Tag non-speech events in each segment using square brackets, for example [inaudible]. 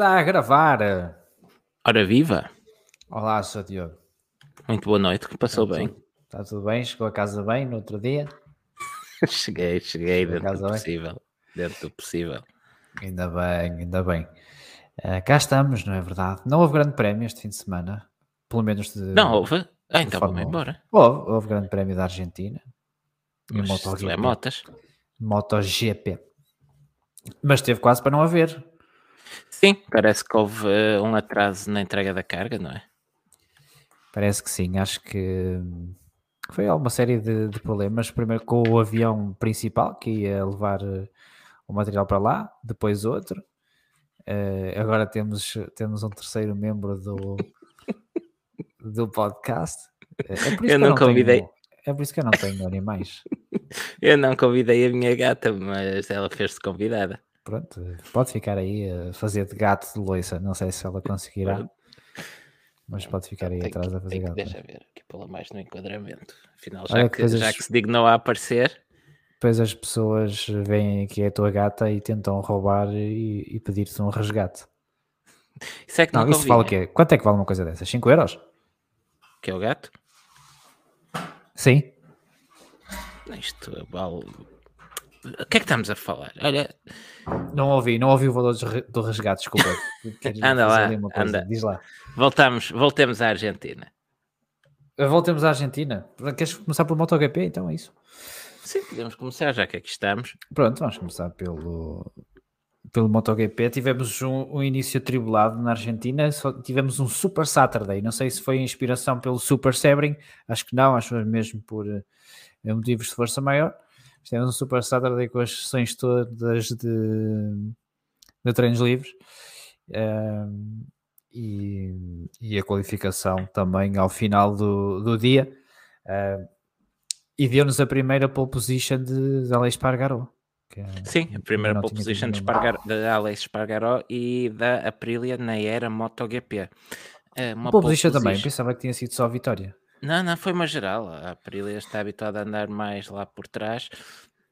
está a gravar. Ora viva! Olá, Sr. Diogo. Muito boa noite, que passou Está bem. tudo- Está tudo bem? Chegou a casa bem no outro dia? [laughs] cheguei, cheguei dentro do bem? possível. Dentro do possível. Ainda bem, ainda bem. Ah, cá estamos, não é verdade? Não houve grande prémio este fim de semana. Pelo menos de. Não houve? Ah, então vamos embora. Houve, houve grande prémio da Argentina. Mas MotoGP. tiver motas. MotoGP. Mas teve quase para não haver. Sim, parece que houve eh, um atraso na entrega da carga, não é? Parece que sim, acho que hum, foi alguma série de, de problemas. Primeiro com o avião principal que ia levar eh, o material para lá, depois outro. Eh, agora temos, temos um terceiro membro do, [laughs] do podcast. É Eu que não convidei. Tenho, é por isso que eu não tenho animais. [laughs] Eu não convidei a minha gata, mas ela fez-se convidada. Pronto, pode ficar aí a fazer de gato de loiça. Não sei se ela conseguirá, mas pode ficar aí atrás que- a fazer gato. Deixa ver aqui pô-la mais no enquadramento. Afinal, já que já que se dignou a aparecer, Depois as pessoas veem que é a tua gata e tentam roubar e, e pedir-te um resgate. isso é que não, Não, isso vale o convinha. quê? Quanto é que vale uma coisa dessas? 5 euros? Que é o gato? Sim. Isto vale. O que é que estamos a falar? Olha, Não ouvi, não ouvi o valor do resgate, desculpa. [laughs] Anda lá, anda. Diz lá. voltamos, voltemos à Argentina. Voltemos à Argentina. Queres começar pelo MotoGP? Então é isso. Sim, podemos começar, já que aqui estamos. Pronto, vamos começar pelo, pelo MotoGP. Tivemos um, um início atribulado na Argentina, só tivemos um Super Saturday. Não sei se foi inspiração pelo Super Sebring, acho que não, acho mesmo por eh, motivos de força maior. Tivemos um Super Saturday com as sessões todas de, de treinos livres. Ahm, e, e a qualificação também ao final do, do dia. Ahm, e deu-nos a primeira pole position de, de Alex Pargaró. é- Sim, a primeira pole position de, Alex Espargaró e da Aprilia na era MotoGP. Eh, Uma Pole position também, position- pensava que tinha sido só a vitória. Não, não, foi uma geral. A Aprilia está habituada a andar mais lá por trás.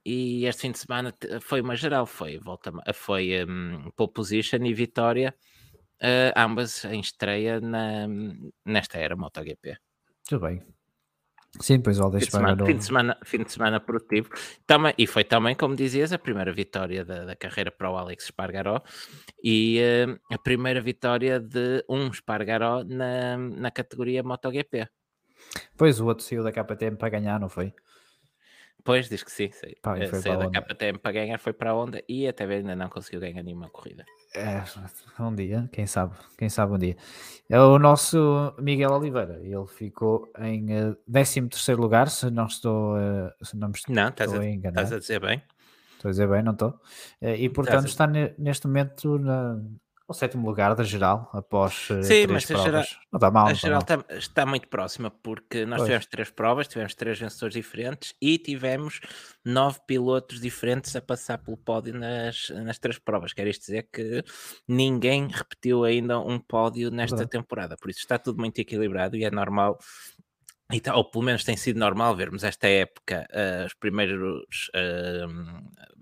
E este fim de semana foi uma geral, foi, volta, foi um, pole position e vitória, eh, ambas em estreia na, nesta era MotoGP. Tudo bem. Sim, pois Alex Fim de, semana, fim, de semana, fim de semana produtivo. Também, e foi também, como dizias, a primeira vitória da, da carreira para o Alex Espargaró e eh, a primeira vitória de um Espargaró na, na categoria MotoGP. Pois o outro saiu da KTM para ganhar, não foi? Pois, diz que sim. sim. Pá, Eh, foi Saiu da. KTM para ganhar, foi para a Honda e até bem ainda não conseguiu ganhar nenhuma corrida. É, um dia, quem sabe, quem sabe um dia. É o nosso Miguel Oliveira, ele ficou em eh, 13 lugar, se não estou, eh, se não me estou Não, estás a, a enganar. estás a dizer bem. Estou a dizer bem, não estou? Eh, E portanto está ne- neste momento na, ao sétimo lugar da geral, após eh, Sim, três mas a provas. geral- Não está mal, a geral está, está muito próxima porque nós Pois. tivemos três provas, tivemos três vencedores diferentes e tivemos nove pilotos diferentes a passar pelo pódio nas, nas três provas. Quer isto dizer que ninguém repetiu ainda um pódio nesta temporada, por isso está tudo muito equilibrado e é normal. e tá- ou pelo menos tem sido normal vermos esta época eh, os primeiros eh,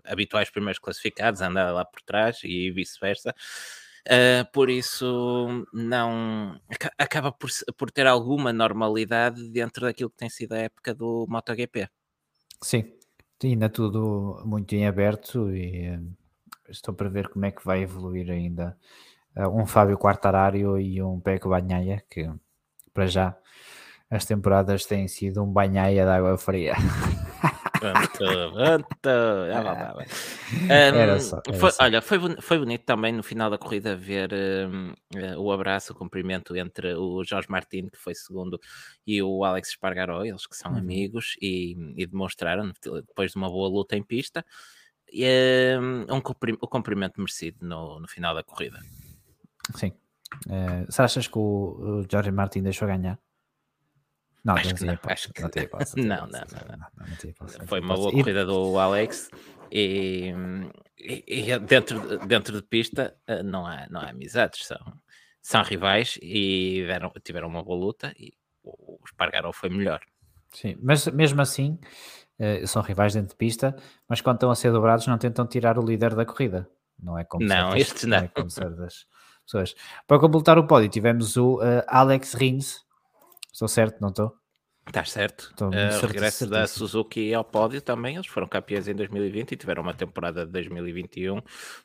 habituais primeiros classificados a andar lá por trás e vice-versa. Uh, por isso não aca- acaba por, por ter alguma normalidade dentro daquilo que tem sido a época do MotoGP. Sim, ainda tudo muito em aberto e eh, estou para ver como é que vai evoluir ainda eh, um Fábio Quartararo e um Peco Banhaia, que para já as temporadas têm sido um banhaia de água fria. Pronto, pronto. Lá, lá, lá. [laughs] Era só, era foi- só. olha, foi, foi bonito também no final da corrida ver um, eh, o abraço, o cumprimento entre o Jorge Martins, que foi segundo, e o Alex Espargaró, eles que são Uhum. amigos e, e demonstraram, depois de uma boa luta em pista, e, um, o cumprimento merecido no, no final da corrida. Sim. Se achas que o, o Jorge Martin deixou ganhar? Não, Acho não que não, acho que- [laughs] não Não, não, não, não, não não Foi uma boa corrida do Alex e, e- dentro, de- dentro de pista eh, não há, não há amizades, são, são rivais e deram- tiveram uma boa luta e o Espargaró foi melhor. Sim, mas mesmo assim, eh, são rivais dentro de pista, mas quando estão a ser dobrados não tentam tirar o líder da corrida. Não é como Não, certas, estes não. É não. como certas, pessoas. Para completar o pódio, tivemos o uh, Alex Rins. Estou certo, não estou? Estás certo. Estou uh, o regresso da Suzuki ao pódio também. Eles foram campeões em 2020 e tiveram uma temporada de 2021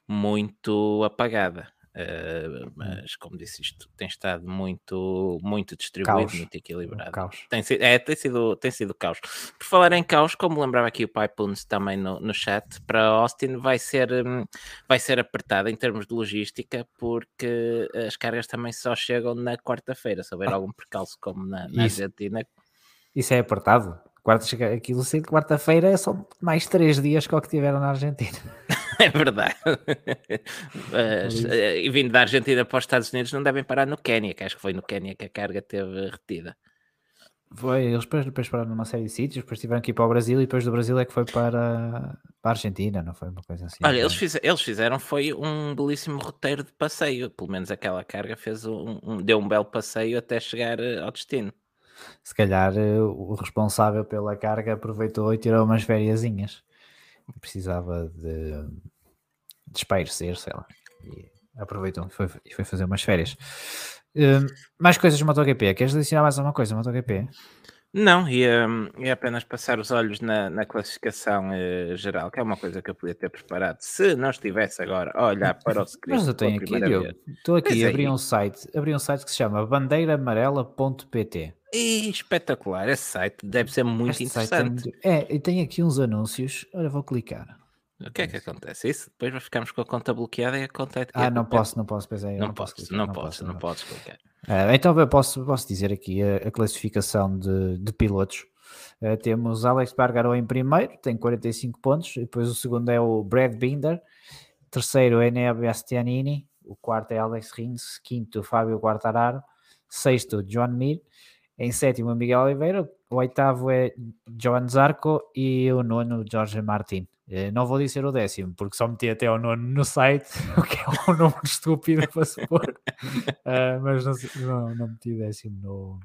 muito apagada. Uh, mas como disse isto tem estado muito muito distribuído caos. muito equilibrado. caos. Tem, sido, é, tem sido tem sido caos. Por falar em caos como lembrava aqui o Pipunes também no, no chat para Austin vai ser hum, vai ser apertada em termos de logística porque as cargas também só chegam na quarta-feira se houver ah. algum percalço como na, na Argentina. Isso é apertado. Quarta, aquilo quarta-feira é só mais três dias que o que tiveram na Argentina [laughs] [laughs] É verdade. Mas, eh, e vindo da Argentina para os Estados Unidos não devem parar no Quénia, que acho que foi no Quénia que a carga teve retida. Foi, eles depois, depois pararam numa série de sítios, depois tiveram que ir para o Brasil e depois do Brasil é que foi para, para a Argentina, não foi uma coisa assim? Olha, eles, fiz, eles fizeram foi um belíssimo roteiro de passeio, pelo menos aquela carga fez um, um, deu um belo passeio até chegar eh, ao destino. Se calhar eh, o responsável pela carga aproveitou e tirou umas fériasinhas precisava de, de espairecer, sei lá. E aproveitou e foi, foi fazer umas férias. Uh, mais coisas de MotoGP. Queres adicionar mais alguma coisa MotoGP? Não, ia, ia apenas passar os olhos na, na classificação uh, geral, que é uma coisa que eu podia ter preparado se não estivesse agora a olhar para o script. Mas eu tenho aqui, Diogo, estou aqui, abri um site, abri um site que se chama bandeiraamarela.pt espetacular, esse site deve ser muito este interessante. É, e tem aqui uns anúncios. Olha, vou clicar. O que é que acontece? Isso depois ficamos com a conta bloqueada e a conta é Ah, não posso, não posso, pois é, não, não, posso, clicar, não, não posso, não, posso clicar. Uh, então eu posso, posso dizer aqui a, a classificação de, de pilotos. Uh, temos Alex Bargaro em primeiro, tem 45 pontos, depois o segundo é o Brad Binder, terceiro é Enea Bastianini, o quarto é Alex Rins, quinto Fábio Quartararo, sexto John Mir, em sétimo, Miguel Oliveira. O oitavo é Joan Zarco e o nono, Jorge Martin. Eh, não vou dizer o décimo, porque só meti até o nono no site, [laughs] o que é um número [laughs] estúpido para se pôr. Uh, mas não, não, não meti décimo no,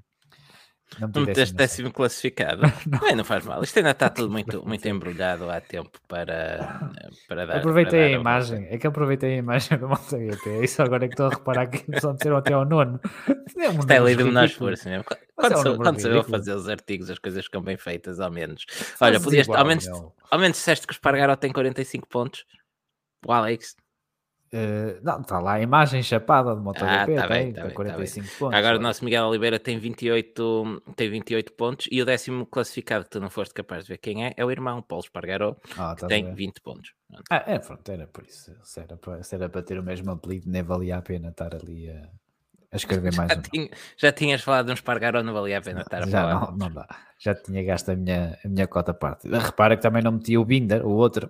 não, não meteste décimo classificado. [laughs] não. Bem, não faz mal. Isto ainda está tudo muito, muito embrulhado há tempo para, para dar. Aproveitei para dar a imagem. É que aproveitei a imagem do MotoGP. É isso agora é que estou a reparar que só disseram até ao nono. É um Isto é lei do menor esforço mesmo. Quando, é um sou, quando sou eu a fazer os artigos, as coisas ficam bem feitas, ao menos. Olha, podias, igual, ao, menos, ao menos disseste que o Spargaro tem 45 pontos. O Alex Uh, não, está lá a imagem chapada de MotoGP, ah, tá tem, tá 45 tá pontos. Agora o nosso Miguel Oliveira tem 28, tem 28 pontos e o décimo classificado que tu não foste capaz de ver quem é, é o irmão Paulo Espargaró, ah, que tá tem 20 pontos. Ah, é, pronto, era por isso. Se era para, se era para ter o mesmo apelido, nem valia a pena estar ali a, a escrever [laughs] mais já, tinha, já tinhas falado de um Espargaró, não valia a pena estar a já falar. Não, não dá. Já tinha gasto a minha, a minha cota parte. Repara que também não meti o Binder, o outro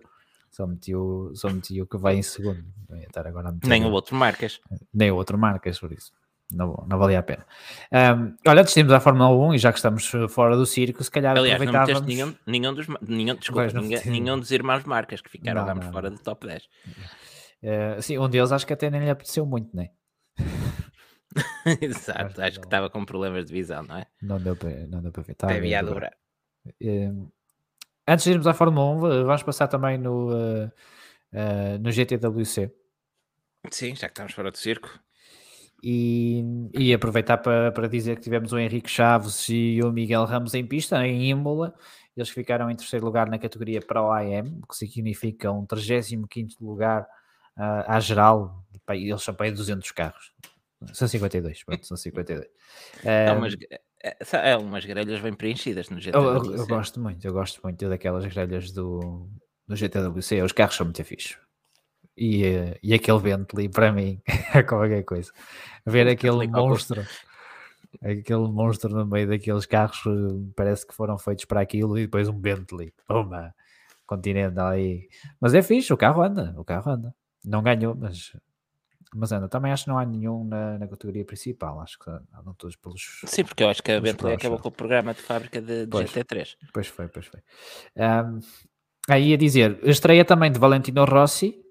só meti o, só meti o que vai em segundo. Não ia estar agora Nem o outro marcas. Nem o outro marcas, por isso. Não, não valia a pena. Um, olha, antes de irmos à Fórmula 1 e já que estamos fora do circo, se calhar Aliás, aproveitávamos... não nenhum, nenhum dos, nenhum, desculpa, ninguém, nenhum dos irmãos marcas que ficaram não, não, fora do top 10. Uh, sim, um deles acho que até nem lhe apeteceu muito, né? [laughs] Exato, acho que estava com problemas de visão, não é? Não deu para, não deu para ver. Deve a dobrar. Antes de irmos à Fórmula 1, vamos passar também no, uh, uh, no GTWC. Sim, já que estamos fora do circo. E, e aproveitar para, para dizer que tivemos o Henrique Chaves e o Miguel Ramos em pista, em Imola. Eles ficaram em terceiro lugar na categoria Pro AM, o que significa um 35 lugar uh, à geral. Eles são para aí 200 carros. São 52, pronto, são 52. Não, mas é, é umas grelhas bem preenchidas no GTWC. Eu, eu, eu, gosto muito, eu gosto muito daquelas grelhas do, do GTWC. Os carros são muito fixos. E, e aquele Bentley, para mim, [laughs] é qualquer coisa. Ver aquele monstro, aquele monstro no meio daqueles carros, parece que foram feitos para aquilo. E depois um Bentley, uma Continental aí. Mas é fixe, o carro anda, o carro anda. Não ganhou, mas mas anda, também acho que não há nenhum na, na categoria principal, acho que andam todos pelos. Sim, porque eu acho que a Bentley acabou com o programa de fábrica de, de pois, GT3. Pois foi, pois foi. Um, aí a dizer, estreia também de Valentino Rossi,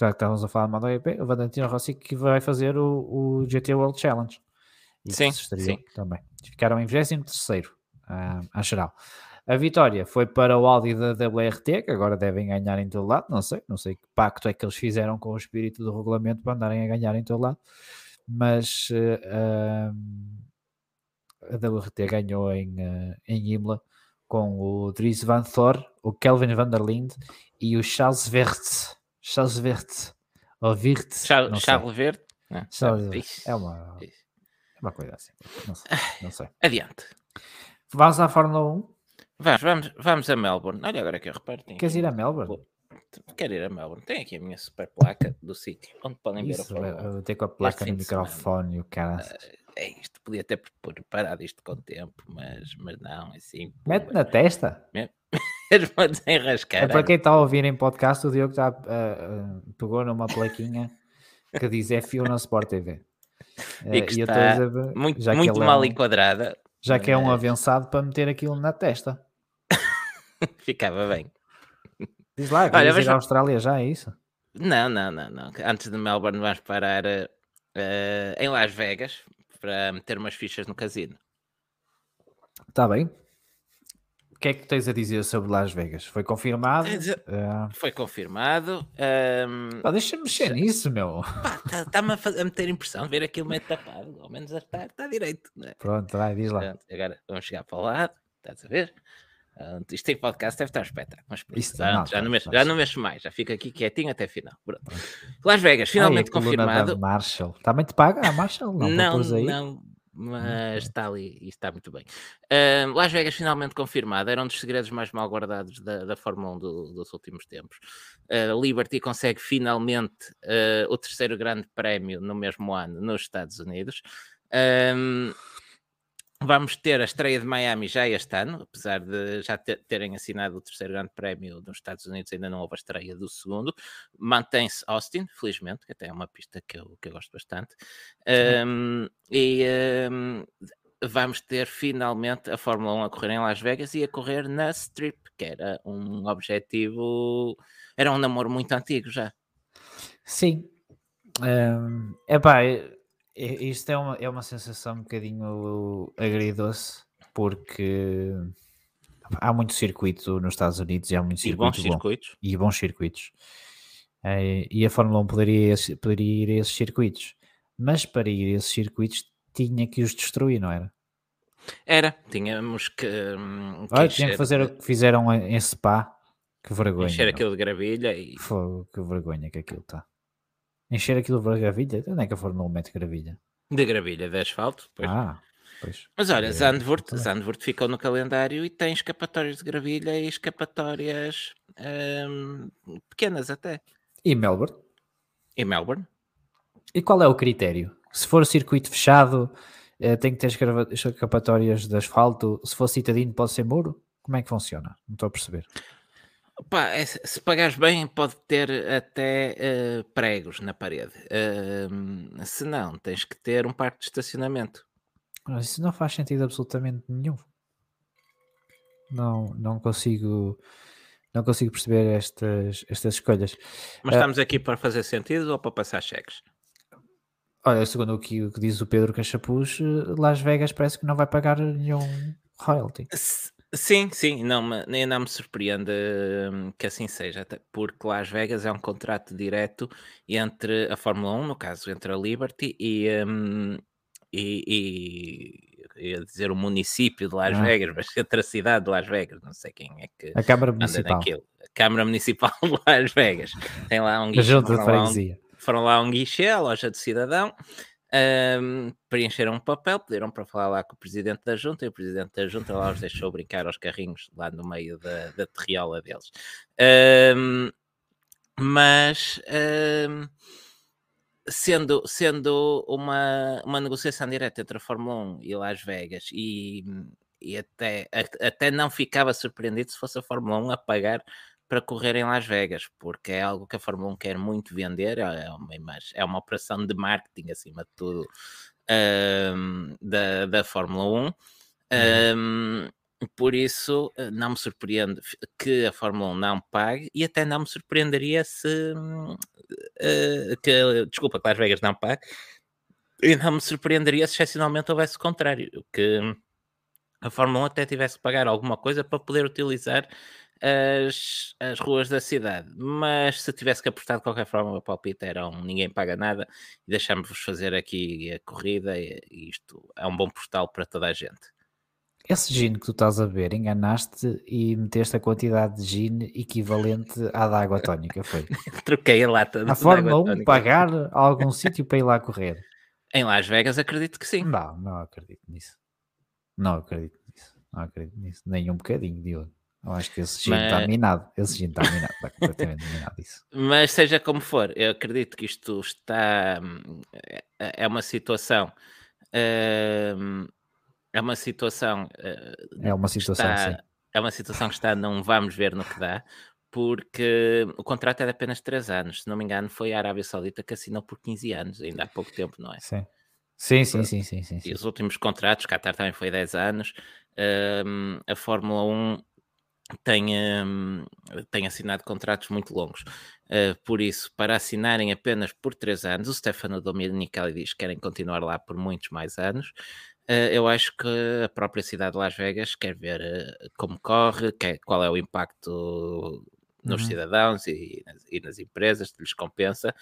já que estávamos a falar de MotoGP, o Valentino Rossi que vai fazer o, o GT World Challenge. E sim, sim. também. Ficaram em 23 uh, à geral. A vitória foi para o Audi da WRT, que agora devem ganhar em todo lado. Não sei, não sei que pacto é que eles fizeram com o espírito do regulamento para andarem a ganhar em todo lado. Mas uh, a WRT ganhou em, uh, em Imola com o Dries Van Thor, o Kelvin van der Linde e o Charles Verts. Charles Verts. Ou Virts. Charles, Charles Verde. Charles, é uma, é uma coisa assim. Não sei. Não sei. [sighs] Adiante. Vamos à Fórmula 1? Vamos, vamos, vamos a Melbourne. Olha agora que eu reparo. Queres ir a Melbourne? Quero ir a Melbourne. Tem aqui a minha super placa do sítio onde podem Isso, ver a Fórmula 1. Eu tenho com a placa no microfone e o cara. É isto, podia ter preparado isto com tempo, mas, mas não, é assim. Mete na testa. Mesmo [laughs] a desenrascar. É para quem está a ouvir em podcast, o Diogo está, uh, uh, pegou numa plaquinha que diz F1 na Sport TV. Uh, [laughs] e que está dizer, muito, muito mal é um, enquadrada. Já que é um avançado para meter aquilo na testa. [laughs] Ficava bem. Diz lá, Olha, ir à Austrália já, é isso? Não, não, não, não. Antes de Melbourne vamos parar em Las Vegas para meter umas fichas no casino. Está bem. O que é que tens a dizer sobre Las Vegas? Foi confirmado? Uh... Foi confirmado. Um... Deixa-me mexer nisso, meu. Está-me tá, a, a, meter impressão ver aquilo meio tapado. Ao menos está, está direito. É? Pronto, vai, diz lá. Pronto, agora vamos chegar para o lado. Estás a ver? Uh, isto em podcast deve estar espetáculo. Mas Isso, já, não, já, não mexo, já não mexo mais, já fico aqui quietinho até final. Pronto. Las Vegas, finalmente Ai, confirmado. Marshall. Também te paga a Marshall? Não, não, não, mas está ali e está muito bem. Uh, Las Vegas finalmente confirmado, era um dos segredos mais mal guardados da, da Fórmula 1 do, dos últimos tempos. Uh, Liberty consegue finalmente uh, o terceiro grande prémio no mesmo ano nos Estados Unidos. Um, Vamos ter a estreia de Miami já este ano, apesar de já terem assinado o terceiro grande prémio nos Estados Unidos, ainda não houve a estreia do segundo. Mantém-se Austin, felizmente, que até é uma pista que eu, que eu gosto bastante. Um, e um, vamos ter finalmente a Fórmula 1 a correr em Las Vegas e a correr na Strip, que era um objetivo, era um namoro muito antigo já. Sim. Um, epá, isto é uma, é uma sensação um bocadinho agridoce, porque há muito circuito nos Estados Unidos e há muito circuito e bons bom, circuitos. E bons circuitos. É, e a Fórmula 1 poderia, poderia ir a esses circuitos, mas para ir a esses circuitos tinha que os destruir, não era? Era, tínhamos que. Hum, que Olha, tinha que fazer o que fizeram em Spa. Que vergonha. Encher aquilo de gravilha e. Fogo, que vergonha que aquilo está. Encher aquilo de gravilha? Onde é que a Fórmula 1 mete gravilha? De gravilha, de asfalto. Pois. Ah, pois. Mas olha, Zandvoort, Zandvoort ficou no calendário e tem escapatórias de gravilha e escapatórias hum, pequenas até. E Melbourne? E Melbourne? E qual é o critério? Se for circuito fechado, eh, tem que ter escapatórias de asfalto. Se for citadino, pode ser muro? Como é que funciona? Não estou a perceber. Pá, é, se pagares bem, pode ter até uh, pregos na parede. Uh, se não, tens que ter um parque de estacionamento. Isso não faz sentido absolutamente nenhum. Não, não consigo não consigo perceber estas, estas escolhas. Mas uh, estamos aqui para fazer sentido ou para passar cheques? Olha, segundo o que, o que diz o Pedro Cachapuz, Las Vegas parece que não vai pagar nenhum royalty. Se, Sim, sim, não, nem não me surpreende hum, que assim seja, porque Las Vegas é um contrato direto entre a Fórmula 1, no caso, entre a Liberty e, um, e, e ia dizer o município de Las ah. Vegas, [laughs] mas entre a cidade de Las Vegas, não sei quem é que a Câmara Municipal. Naquilo. A Câmara Municipal de Las Vegas. Tem lá um guichê. Foram, foram lá um guichê, a loja de cidadão, um, preencheram um papel, pediram para falar lá com o presidente da junta e o presidente da junta lá os deixou brincar aos carrinhos lá no meio da, da terriola deles. Um, mas um, sendo, sendo uma, uma negociação direta entre a Fórmula 1 e Las Vegas e, e até, até não ficava surpreendido se fosse a Fórmula 1 a pagar para correr em Las Vegas, porque é algo que a Fórmula 1 quer muito vender, é uma, imagem, é uma operação de marketing acima de tudo um, da, da Fórmula 1. Um, por isso, eh, não me surpreende que a Fórmula 1 não pague e até não me surpreenderia se uh, que, desculpa, que Las Vegas não pague e não me surpreenderia se excepcionalmente houvesse o contrário, que a Fórmula 1 até tivesse que pagar alguma coisa para poder utilizar as, as ruas da cidade. Mas se tivesse que apostar de qualquer forma, o palpite era um ninguém paga nada e deixamos-vos fazer aqui a corrida. E, isto é um bom postal para toda a gente. Esse gin que tu estás a ver, enganaste e meteste a quantidade de gin equivalente à da água tónica, foi? [laughs] Troquei a lata A Fórmula 1 pagar algum sítio para ir lá correr? Em Las Vegas acredito que sim. Não, não acredito nisso. Não acredito nisso. Não acredito nisso. Nem um bocadinho, Diogo. Eu acho que esse gin está minado. Esse gin está minado. Está completamente minado isso. [laughs] Mas seja como for, eu acredito que isto está. hum, É uma situação. hum, É uma situação. eh, É uma situação, está- sim. É uma situação que está, não vamos ver no que dá, porque o contrato é de apenas 3 anos. Se não me engano, foi a Arábia Saudita que assinou por 15 anos, ainda há pouco tempo, não é? Sim. Sim, sim, sim, sim, sim, E os últimos contratos, Qatar também foi 10 anos. hum, a Fórmula 1 tem, tem assinado contratos muito longos. Uh, por isso, para assinarem apenas por 3 anos, o Stefano Domenicali diz que querem continuar lá por muitos mais anos. Uh, eu acho que a própria cidade de Las Vegas quer ver uh, como corre, quer, qual é o impacto nos Uhum. cidadãos e nas, e nas empresas, que lhes compensa,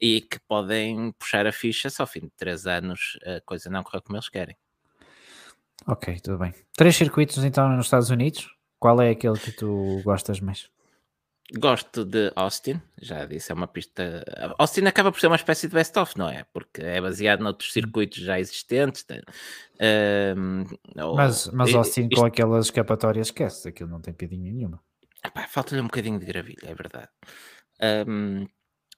e que podem puxar a ficha se ao fim de 3 anos a coisa não correr como eles querem. Ok, tudo bem. Três circuitos então nos Estados Unidos. Qual é aquele que tu gostas mais? Gosto de Austin, já disse, é uma pista. Austin acaba por ser uma espécie de best-of, não é? Porque é baseado noutros circuitos já existentes. tem- ou- Mas, mas Austin isto- com aquelas escapatórias, esquece. Aquilo não tem pedinha nenhuma. Falta-lhe um bocadinho de gravilha, é verdade. Ahm,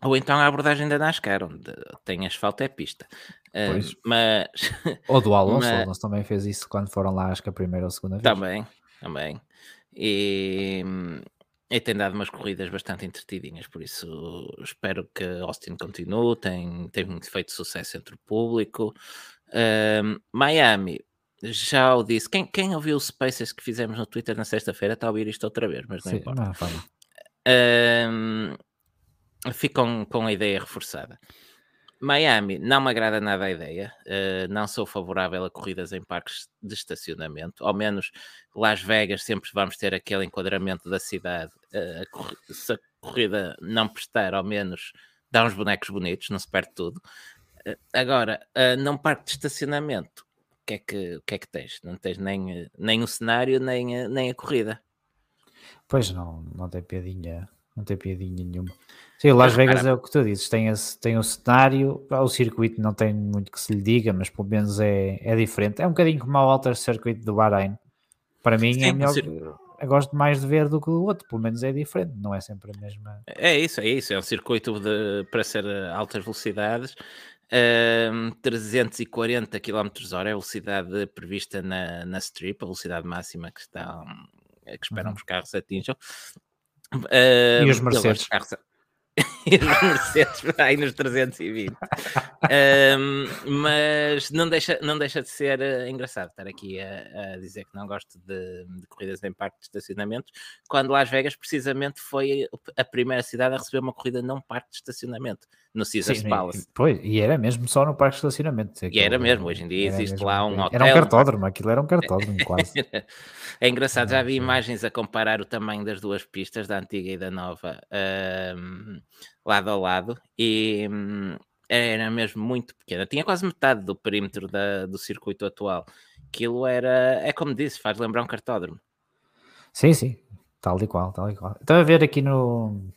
ou então a abordagem da NASCAR, onde tem asfalto é pista. Ahm, Pois. mas Ou do Alonso. O [laughs] Mas- Alonso também fez isso quando foram lá, acho que a primeira ou a segunda vez. Também, também. E, e tem dado umas corridas bastante entretidinhas, por isso espero que Austin continue, tem, tem feito sucesso entre o público. Ahm, Miami, já o disse, quem, quem ouviu os Spaces que fizemos no Twitter na sexta-feira está a ouvir isto outra vez, mas não Sim, importa. não. Ahm, ficam com a ideia reforçada. Miami, não me agrada nada a ideia. uh, não sou favorável a corridas em parques de estacionamento. Ao menos Las Vegas sempre vamos ter aquele enquadramento da cidade. uh, a se a corrida não prestar, ao menos dá uns bonecos bonitos, não se perde tudo. Uh, agora, num parque de estacionamento, o que é que, o que, é que tens? Não tens nem, nem o cenário, nem, nem a corrida. Pois não, não tem piadinha, não tem piadinha nenhuma. Sim, Las Vegas é o que tu dizes, tem, esse, tem o cenário, pá, o circuito não tem muito que se lhe diga, mas pelo menos é, é diferente. É um bocadinho como o Alter Circuit do Bahrein. Para mim Sim, é melhor, eu gosto mais de ver do que o outro, pelo menos é diferente, não é sempre a mesma. É isso, é isso. É um circuito de, para ser altas velocidades. Ahm, 340 km hora é a velocidade prevista na, na strip, a velocidade máxima que, está, que esperam Uhum. que os carros atinjam. [laughs] E os Mercedes? [laughs] e os Mercedes aí nos 320. Ahm, mas não deixa, não deixa de ser eh, engraçado estar aqui a, a dizer que não gosto de, de corridas em parque de estacionamento, quando Las Vegas precisamente foi a primeira cidade a receber uma corrida num parque de estacionamento, no Caesars Sim, Palace. e, pois, e era mesmo só no parque de estacionamento. E era mesmo, hoje em dia existe mesmo- lá um Era um hotel. cartódromo, aquilo era um cartódromo [laughs] quase. É engraçado, já vi imagens a comparar o tamanho das duas pistas, da antiga e da nova, ahm, lado a lado, e hum, era mesmo muito pequena. Tinha quase metade do perímetro da- do circuito atual. Aquilo era, é como disse, faz lembrar um cartódromo. Sim, sim, tal e qual, tal e qual. Estou a ver aqui no.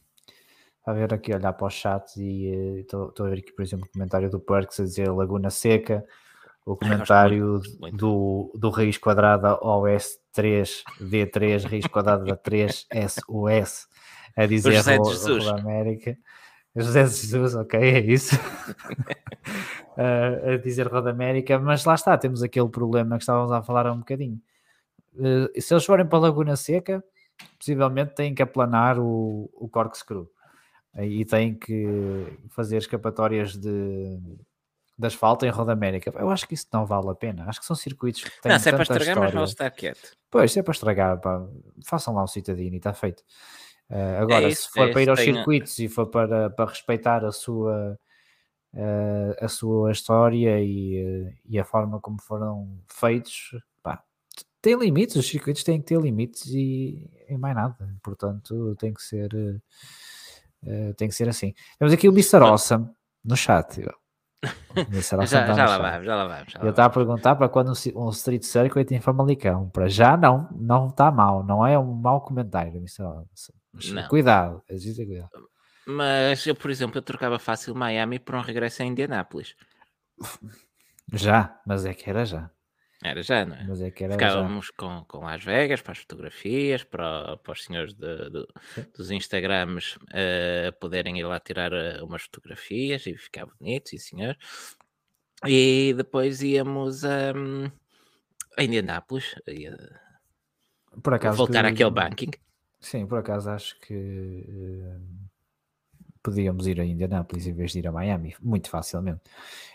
A ver aqui, olhar para os chats e eh, estou a ver aqui, por exemplo, o comentário do Perks a dizer Laguna Seca, o comentário muito, muito. do, do raiz quadrada OS3, D3, raiz quadrada 3, SOS, a dizer José de Jesus. América. José Jesus, ok, é isso. [laughs] Ah, a dizer Roda América, mas lá está, temos aquele problema que estávamos a falar há um bocadinho. Eh, se eles forem para a Laguna Seca, possivelmente têm que aplanar o, o corkscrew e têm que fazer escapatórias de, de asfalto em Roda América. Eu acho que isso não vale a pena. Acho que são circuitos que têm não, se é para estragar, mas história. vale estar quieto. Pois, se é para estragar, pá, façam lá um citadino e está feito. Eh, agora, isso, se for é para ir aos tenho- circuitos e for para, para respeitar a sua, eh, a sua história e, eh, e a forma como foram feitos, pá, tem limites, os circuitos têm que ter limites e, e mais nada. Portanto, tem que ser uh, tem que ser assim. Temos aqui o Mr. Awesome no chat. [laughs] já, já, lá vamos, já lá vamos. Eu estava a perguntar para quando um, Street Circuit em Famalicão. Para já não, não está mal. Não é um mau comentário, Mr. Awesome. Cuidado, existe cuidado. Mas eu, por exemplo, eu trocava fácil Miami por um regresso a Indianápolis. Já, mas é que era já. Era já, não é? Mas é que era Ficávamos já. Com, com Las Vegas para as fotografias, para, para os senhores de, de, dos Instagrams uh, poderem ir lá tirar uh, umas fotografias e ficar bonito, sim senhor. E depois íamos um, a Indianápolis. Ia, por acaso voltar que, àquele banking. Sim, por acaso acho que uh, podíamos ir a Indianápolis em vez de ir a Miami, muito facilmente.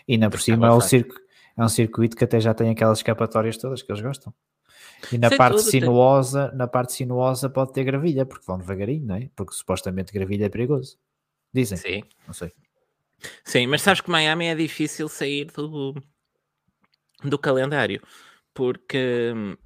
E ainda por cima é o circo é um circuito que até já tem aquelas escapatórias todas que eles gostam. E na Sem parte tudo, sinuosa, tem... na parte sinuosa pode ter gravilha, porque vão devagarinho, não é? Porque supostamente gravilha é perigoso. Dizem. Sim. Não sei. Sim, mas sabes que Miami é difícil sair do, do calendário, porque hum,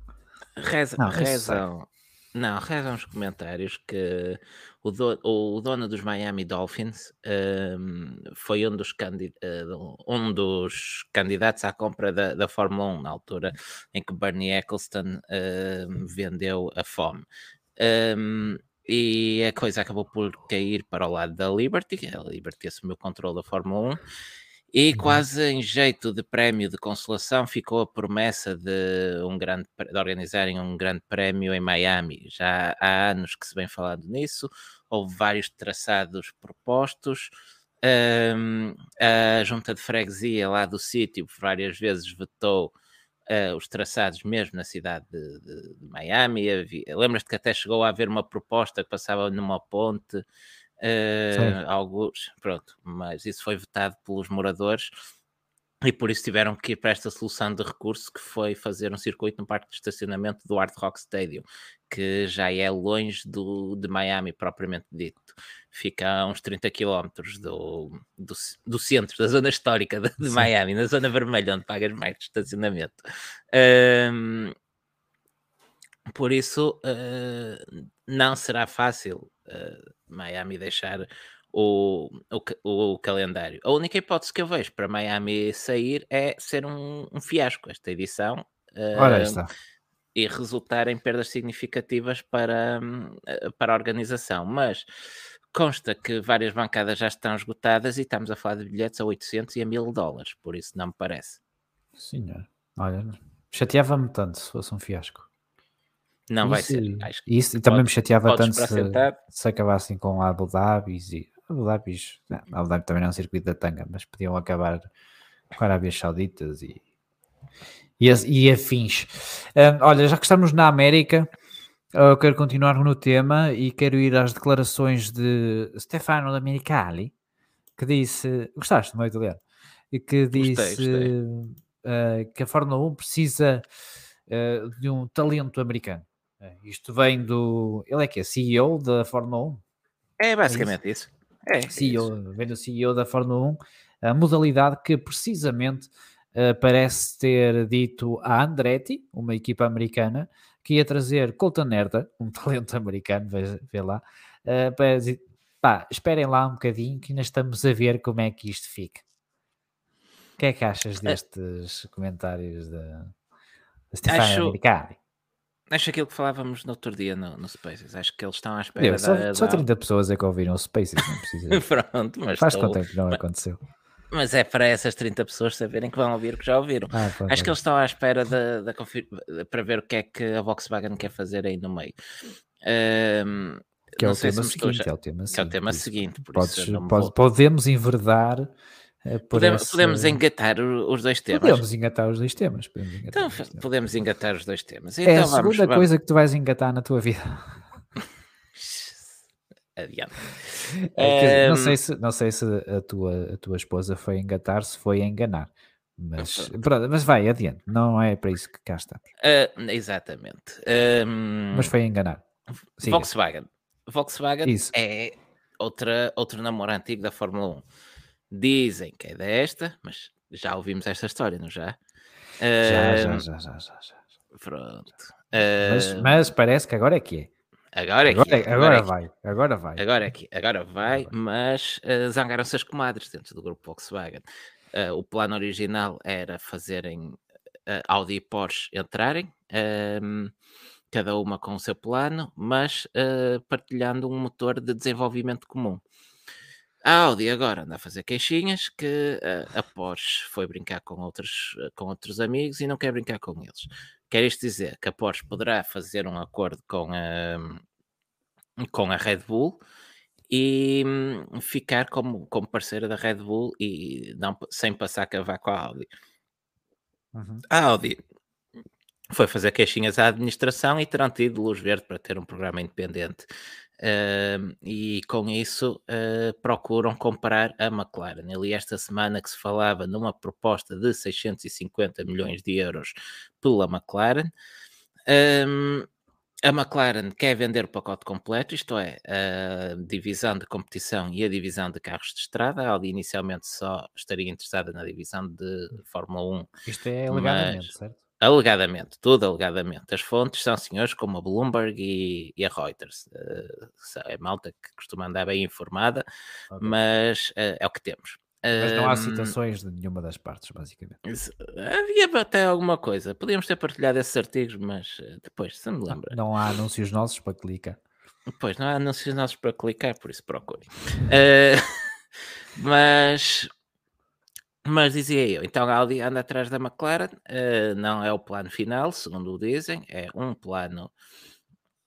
reza, não, rezam, não, rezam os comentários que o, do, o dono dos Miami Dolphins um, foi um dos, candid, uh, um dos candidatos à compra da, da Fórmula 1 na altura em que Bernie Eccleston uh, vendeu a fome. Um, e a coisa acabou por cair para o lado da Liberty, a Liberty assumiu o controle da Fórmula 1 e uhum. quase em jeito de prémio de consolação ficou a promessa de, um grande, de organizarem um grande prémio em Miami. Já há anos que se vem falando nisso, houve vários traçados propostos. Um, a junta de freguesia lá do sítio várias vezes vetou uh, os traçados mesmo na cidade de, de, de Miami. Lembras-te que até chegou a haver uma proposta que passava numa ponte uh, alguns, pronto, mas isso foi vetado pelos moradores e por isso tiveram que ir para esta solução de recurso que foi fazer um circuito no parque de estacionamento do Hard Rock Stadium, que já é longe do, de Miami propriamente dito. Fica a uns 30 km do, do, do centro, da zona histórica de, de Miami, na zona vermelha, onde pagas mais de estacionamento. Um, por isso, uh, não será fácil uh, Miami deixar o, o, o, calendário. A única hipótese que eu vejo para Miami sair é ser um, um fiasco esta edição. Uh, Ora está. E resultar em perdas significativas para, para a organização. Mas consta que várias bancadas já estão esgotadas e estamos a falar de bilhetes a 800 e a 1000 dólares, por isso não me parece. Senhor, olha, chateava-me tanto se fosse um fiasco. Não isso, vai ser. Acho que isso, também me chateava tanto se, se acabassem com Abu Dhabi e Abu Dhabi, Abu Dhabi também não é um circuito da tanga, mas podiam acabar com Arábias Sauditas e, e, e afins. Um, olha, já que estamos na América, eu quero continuar no tema e quero ir às declarações de Stefano Domenicali, que disse, gostaste do meu italiano? E que disse gostei, gostei. Uh, que a Fórmula 1 precisa uh, de um talento americano. É, isto vem do. Ele é que é CEO da Fórmula 1. É basicamente é isso. isso. É, CEO, é isso. vem do CEO da Fórmula 1, a modalidade que precisamente uh, parece ter dito a Andretti, uma equipa americana, que ia trazer Colton Herta, um [laughs] talento americano, vê, vê lá, uh, para dizer, pá, esperem lá um bocadinho que ainda estamos a ver como é que isto fica. O que é que achas é. destes comentários da, da Stefania Acho... Americani? Acho aquilo que falávamos no outro dia no, no Spaces. Acho que eles estão à espera. só, da, só 30 pessoas é que ouviram o Spaces, não precisa. [laughs] Pronto, mas. Faz estou... quanto tempo não aconteceu. Mas é para essas 30 pessoas saberem que vão ouvir o que já ouviram. Ah, Acho que eles estão à espera de, de, de, para ver o que é que a Volkswagen quer fazer aí no meio. Um, que, é o, tema seguinte, já... é o tema seguinte. Que é o tema seguinte. Podes, pode, podemos enverdar é podemos, essa... podemos engatar os dois temas. Podemos engatar os dois temas. Podemos engatar então, temas. podemos engatar os dois temas. Então, é a vamos, segunda vamos. coisa que tu vais engatar na tua vida. [laughs] Adiante. É, um... não, sei se, não sei se a tua, a tua esposa foi engatar, se foi enganar. Mas, pronto, mas vai, adiante. Não é para isso que cá está. Uh, exatamente. Um... Mas foi enganar. Siga. Volkswagen. Volkswagen isso. é outra, outro namoro antigo da Fórmula 1 Dizem que é desta, mas já ouvimos esta história, não já? Já, já, já, já, já, já. Pronto. Mas, mas parece que agora é que é. agora é que Agora, é, agora, agora é que vai, agora vai. Agora aqui, agora vai, mas uh, zangaram-se as comadres dentro do grupo Volkswagen. Uh, o plano original era fazerem uh, Audi e Porsche entrarem, cada uma com o seu plano, mas partilhando um motor de desenvolvimento comum. A Audi agora anda a fazer queixinhas que uh, a Porsche foi brincar com outros, uh, com outros amigos e não quer brincar com eles. Quer isto dizer que a Porsche poderá fazer um acordo com a, com a Red Bull e hum, ficar como, como parceira da Red Bull e não, sem passar cavaco à Audi. Uhum. A Audi foi fazer queixinhas à administração e terão tido luz verde para ter um programa independente. Uh, e com isso uh, procuram comprar a McLaren. Ali esta semana que se falava numa proposta de 650 milhões de euros pela McLaren. Um, a McLaren quer vender o pacote completo, isto é, a divisão de competição e a divisão de carros de estrada. A Audi inicialmente só estaria interessada na divisão de Fórmula 1. Isto é alegadamente, mas- certo? Alegadamente, tudo alegadamente. As fontes são senhores como a Bloomberg e, e a Reuters. Uh, é malta que costuma andar bem informada, Ok. mas uh, é o que temos. Mas não há citações de nenhuma das partes, basicamente. Havia até alguma coisa. Podíamos ter partilhado esses artigos, mas uh, depois, se me lembra. Não há anúncios nossos para clicar. Pois, não há anúncios nossos para clicar, por isso procurem. [laughs] Eh, mas, mas dizia eu, então a Audi anda atrás da McLaren, eh, não é o plano final, segundo o dizem, é um plano,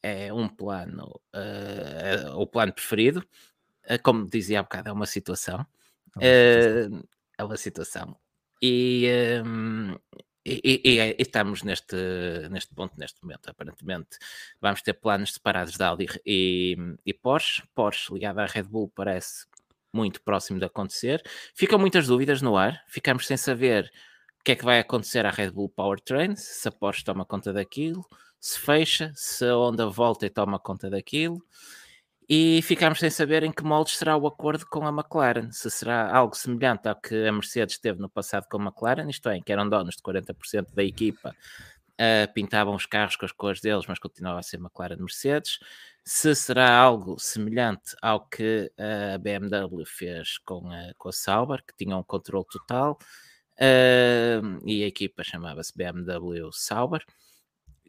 é um plano, eh, o plano preferido, Eh, como dizia há bocado, é uma situação. É uma situação. É. E, ehm, e- e- e estamos neste, neste ponto, neste momento, aparentemente. Vamos ter planos separados da Audi e, e Porsche. Porsche ligada à Red Bull parece muito próximo de acontecer. Ficam muitas dúvidas no ar. Ficamos sem saber o que é que vai acontecer à Red Bull Powertrain, se a Porsche toma conta daquilo, se fecha, se a Honda volta e toma conta daquilo e ficámos sem saber em que moldes será o acordo com a McLaren. Se será algo semelhante ao que a Mercedes teve no passado com a McLaren, isto é, em que eram donos de 40% da equipa, ah, pintavam os carros com as cores deles, mas continuava a ser McLaren Mercedes. Se será algo semelhante ao que a BMW fez com a, com a Sauber, que tinha um controle total, ah, e a equipa chamava-se BMW Sauber.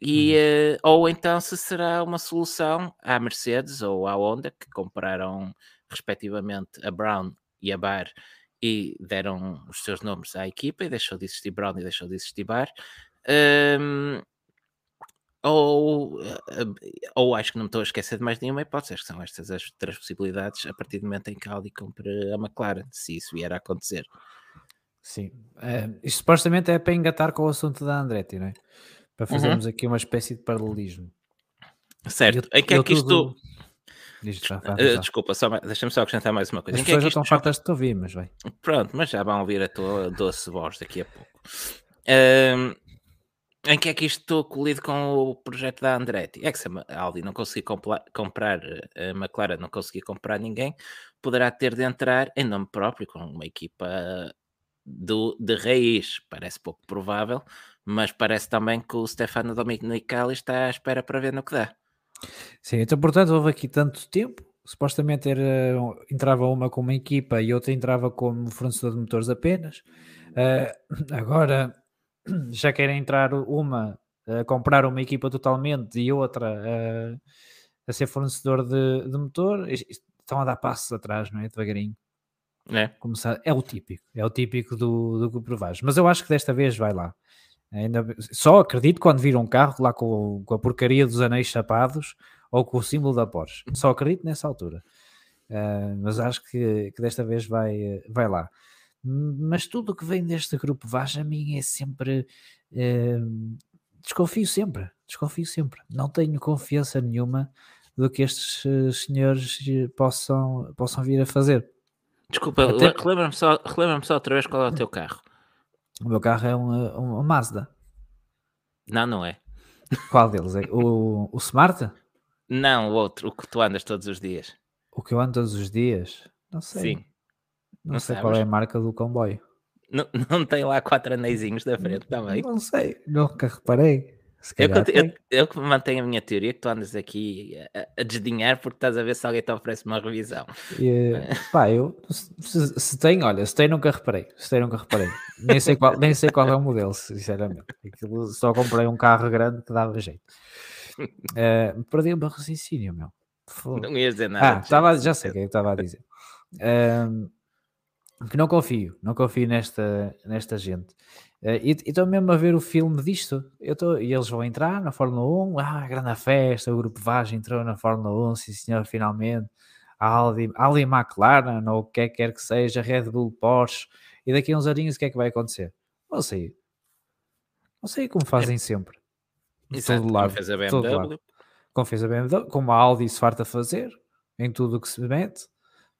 E, eh, ou então se será uma solução à Mercedes ou à Honda, que compraram respectivamente a Brown e a Bar e deram os seus nomes à equipa e deixou de existir Brown e deixou de existir Bar. Hum, ou, eh, ou acho que não me estou a esquecer de mais nenhuma hipótese, acho que são estas as três possibilidades a partir do momento em que a Audi compre a McLaren, se isso vier a acontecer. Sim. Eh, isto supostamente é para engatar com o assunto da Andretti, não é? Para fazermos aqui uma espécie de paralelismo. Certo, Eu- em que é que isto. Diz, vá. desculpa, só, deixa-me só acrescentar mais uma coisa. As é pessoas que já estão fartas de te ouvir, mas vai. Pronto, mas já vão ouvir a tua doce voz daqui a pouco. Em que é que isto colido com o projeto da Andretti? É que se a Audi não conseguir comprar, eh, a McLaren não conseguir comprar ninguém, poderá ter de entrar em nome próprio com uma equipa do, de raiz. Parece pouco provável, mas parece também que o Stefano Domenicali está à espera para ver no que dá. Sim, então portanto houve aqui tanto tempo. Supostamente era, entrava uma como equipa e outra entrava como fornecedor de motores apenas. Eh, agora [clears throat] já querem entrar uma a comprar uma equipa totalmente e outra eh, a ser fornecedor de, de motor. Estão a dar passos atrás, não é? Devagarinho. Né? começar. É o típico, é o típico do, do grupo Vaz. Mas eu acho que desta vez vai lá. Ainda, só acredito quando vir um carro lá com, com a porcaria dos anéis chapados ou com o símbolo da Porsche. Só acredito nessa altura. Ah, mas acho que, que desta vez vai, vai lá. Mas tudo o que vem deste grupo Vaz a mim é sempre. eh, desconfio sempre, desconfio sempre. Não tenho confiança nenhuma do que estes eh, senhores eh, possam, possam vir a fazer. Desculpa, Até- le- relembra-me só, relembra só outra vez qual é o teu carro. O meu carro é uma, uma Mazda. Não, não é. Qual deles? É o, o Smart? Não, o outro, o que tu andas todos os dias. O que eu ando todos os dias? Não sei. Sim. Não, não sei qual é a marca do comboio. Não, [laughs] não tem lá quatro anéisinhos da frente também. Não sei. Nunca reparei. Eu, eu, eu, que mantenho a minha teoria que tu andas aqui a, a desdenhar porque estás a ver se alguém te oferece uma revisão. E, [laughs] pá, eu se, se tem, olha, se tem nunca reparei, se tem nunca reparei. Nem sei qual, nem sei qual é o modelo, sinceramente. Aquilo, só comprei um carro grande que dava jeito. Uh, [laughs] perdi o meu raciocínio, meu. Não ias dizer nada. Ah, tava, já sei o que é que estava a dizer. Uh, que não confio, não confio nesta, nesta gente. Uh, e estou mesmo a ver o filme disto. Eu tô, e eles vão entrar na Fórmula 1. Ah, grande festa, o grupo Vage entrou na Fórmula 1, sim senhor, finalmente. A Audi, Audi McLaren, ou o que é que quer que seja, Red Bull Porsche. E daqui a uns aninhos o que é que vai acontecer? Não sei. Não sei como fazem sempre. Exato, todo lado, como fez a BMW. Como fez a BMW, como a Audi se farta fazer, em tudo o que se mete.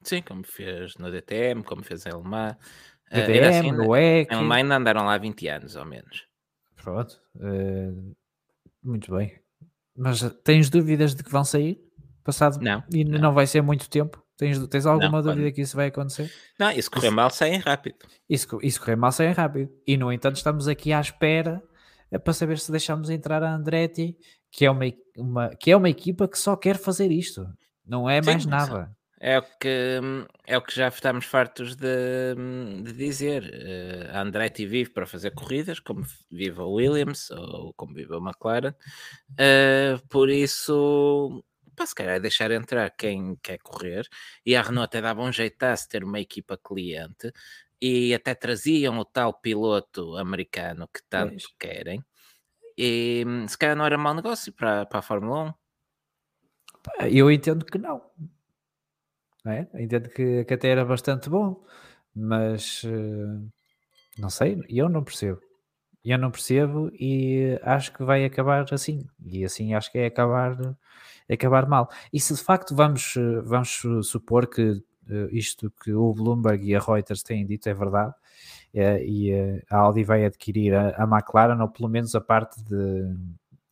Sim, como fez no DTM, como fez em Alemã. DTM, uh, assim, no EC. Em Alemã ainda andaram lá 20 anos, ao menos. Pronto. Uh, muito bem. Mas tens dúvidas de que vão sair? Passado? Não. E não, não vai ser muito tempo? Tens, tens alguma não, dúvida quando... que isso vai acontecer? Não, isso correr mal saem rápido. Isso, isso correr mal saem rápido. E no entanto estamos aqui à espera eh, para saber se deixamos entrar a Andretti, que é uma, uma, que é uma equipa que só quer fazer isto. Não é mais Sim, nada. É o que, é o que já estamos fartos de, de dizer. Uh, a Andretti vive para fazer corridas, como vive a Williams ou como vive a McLaren. Uh, por isso, pá, se calhar é deixar entrar quem quer correr. E a Renault até dava um jeitaço ter uma equipa cliente e até traziam o tal piloto americano que tanto querem. E se calhar não era mau negócio para, para a Fórmula 1. Eu entendo que não é? Entendo que, que até era bastante bom, mas uh, não sei, eu não percebo. Eu não percebo e acho que vai acabar assim. E assim acho que é acabar, é acabar mal. E se de facto vamos, vamos supor que uh, isto que o Bloomberg e a Reuters têm dito é verdade, uh, e a Audi vai adquirir a, McLaren, ou pelo menos a parte de,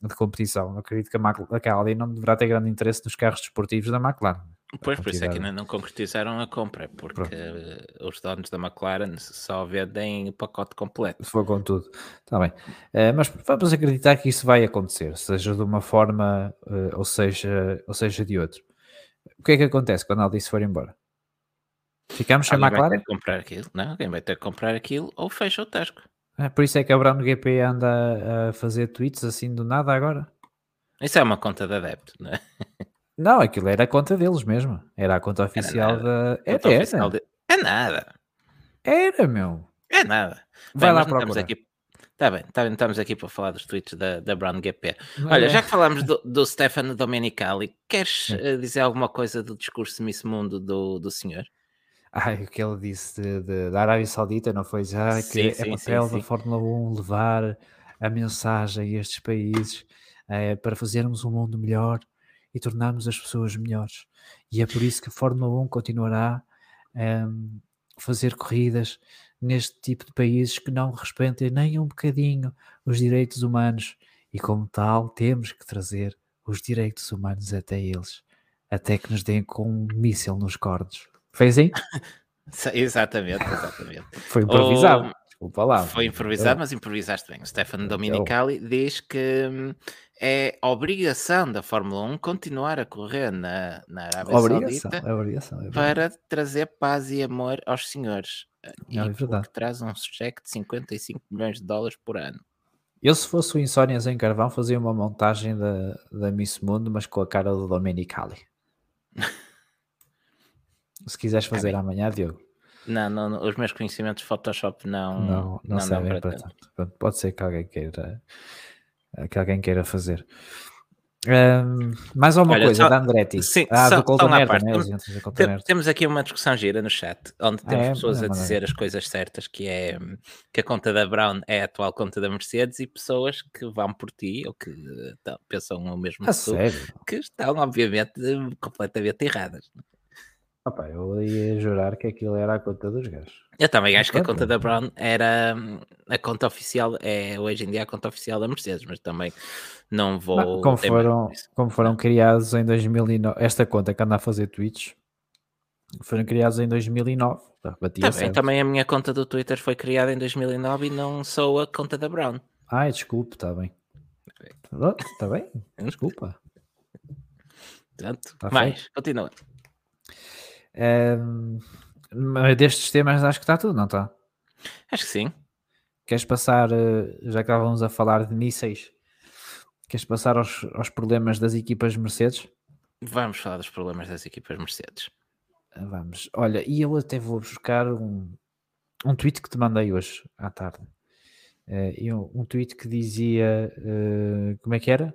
de competição. acredito que a, que a Audi não deverá ter grande interesse nos carros desportivos da McLaren. Pois, por isso é que ainda não concretizaram a compra, porque Pronto. os donos da McLaren só vendem o pacote completo. Se for com tudo, está bem. Uh, mas vamos acreditar que isso vai acontecer, seja de uma forma uh, ou, seja, ou seja de outra. O que é que acontece quando a Aldice for embora? Ficamos sem a McLaren? Vai ter que comprar aquilo. Não, alguém vai ter que comprar aquilo ou fecha o tasco. É, por isso é que a Brown GP anda a fazer tweets assim do nada agora. Isso é uma conta de adepto, não é? [laughs] Não, aquilo era a conta deles mesmo. Era a conta oficial da. Era, conta oficial de... é nada. Era, meu. É nada. Vai bem, lá para estamos aqui. Está bem, tá, estamos aqui para falar dos tweets da, da Brown GP. Olha, é. já que falámos do, do Stefano Domenicali, queres uh, dizer alguma coisa do discurso Miss Mundo do, do senhor? Ai, o que ele disse de, de, da Arábia Saudita, não foi? Já que sim, é sim, papel sim, da Fórmula 1 levar a mensagem a estes países é, para fazermos um mundo melhor e tornarmos as pessoas melhores. E é por isso que a Fórmula 1 continuará um, a fazer corridas neste tipo de países que não respeitam nem um bocadinho os direitos humanos e como tal temos que trazer os direitos humanos até eles, até que nos deem com um míssil nos cordos. Foi assim? [laughs] exatamente, exatamente. [laughs] Foi improvisado. Desculpa lá. Foi improvisado, mas improvisaste bem. O Stefano Dominicali diz que hum, é obrigação da Fórmula 1 continuar a correr na, na Arábia obrigação, Saudita é obrigação, é para trazer paz e amor aos senhores. É, é verdade. Que traz um cheque de 55 milhões de dólares por ano. Eu, se fosse o Insónias em Carvão, fazia uma montagem da, da Miss Mundo, mas com a cara do Domenicali. [laughs] se quiseres fazer é amanhã, Diogo. Não, não, não, os meus conhecimentos de Photoshop não, não, não, não servem para tanto. Pode ser que alguém queira que alguém queira fazer. Um, mais alguma Olha, coisa só, da Andretti? Sim, ah, só, do Coltonero, né? Temos aqui uma discussão gira no chat, onde temos ah, é, pessoas a dizer as coisas certas, que é que a conta da Brown é a atual conta da Mercedes e pessoas que vão por ti ou que tá, pensam o mesmo que tu, que estão obviamente completamente erradas. Opa, eu ia jurar que aquilo era a conta dos gajos. Eu também acho que a conta da Brown era hum, a conta oficial, é hoje em dia a conta oficial da Mercedes, mas também não vou. Não, como, foram, como foram criados em 2009, esta conta que anda a fazer tweets foram criados em 2009. Tá, também, também a minha conta do Twitter foi criada em 2009 e não sou a conta da Brown. Ai, desculpe, está bem. Está bem? [laughs] Desculpa. Portanto, tá mais, feito. continua. Um, destes temas acho que está tudo, não está? Acho que sim. Queres passar, eh, já que estávamos a falar de mísseis, queres passar aos, aos problemas das equipas Mercedes? Vamos falar dos problemas das equipas Mercedes. Vamos. Olha, e eu até vou buscar um, um tweet que te mandei hoje à tarde. Uh, um tweet que dizia uh, como é que era?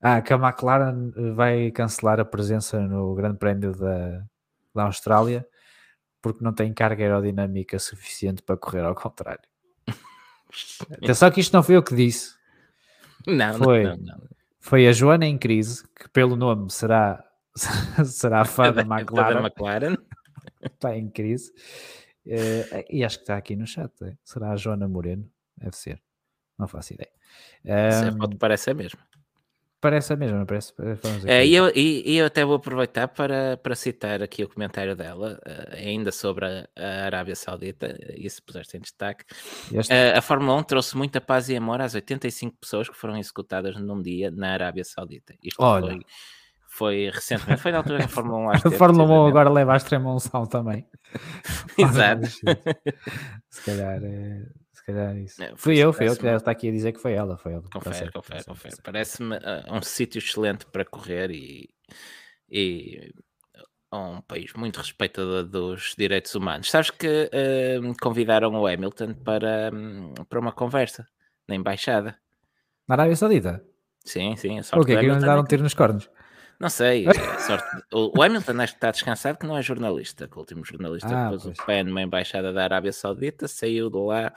Ah, que a McLaren vai cancelar a presença no Grande Prémio da, da Austrália porque não tem carga aerodinâmica suficiente para correr ao contrário. [laughs] Atenção que isto não foi eu que disse. Não, foi, não, não, não. Foi a Joana em crise, que pelo nome será, [laughs] será fã da McLaren. da McLaren. Está em crise. Uh, e acho que está aqui no chat. É? Será a Joana Moreno? Deve ser. Não faço ideia. Um, parece a mesma. Parece a mesma, parece. É, e, eu, e, eu até vou aproveitar para, para citar aqui o comentário dela, uh, ainda sobre a, a, Arábia Saudita, e se puseste em destaque. Uh, a Fórmula 1 trouxe muita paz e amor às 85 pessoas que foram executadas num dia na Arábia Saudita. Isto Olha. foi foi recentemente, foi na altura que [laughs] a Fórmula 1 A Fórmula 1 agora leva a extrema unção também. [laughs] Exato. se calhar é, se calhar é isso. É, fui eu, fui eu que está aqui a dizer que foi ela. Foi ela confere, confere, confere. Parece-me uh, um sítio excelente para correr e, e um país muito respeitador dos direitos humanos. Sabes que uh, convidaram o Hamilton para, um, para uma conversa na embaixada. Na Arábia Saudita? Sim, sim. A sorte o quê? Que lhe dar um tiro nos cornos? Não sei, [laughs] é sorte. o Hamilton acho que está descansado que não é jornalista, que o último jornalista ah, pôs o pé numa embaixada da Arábia Saudita, saiu de lá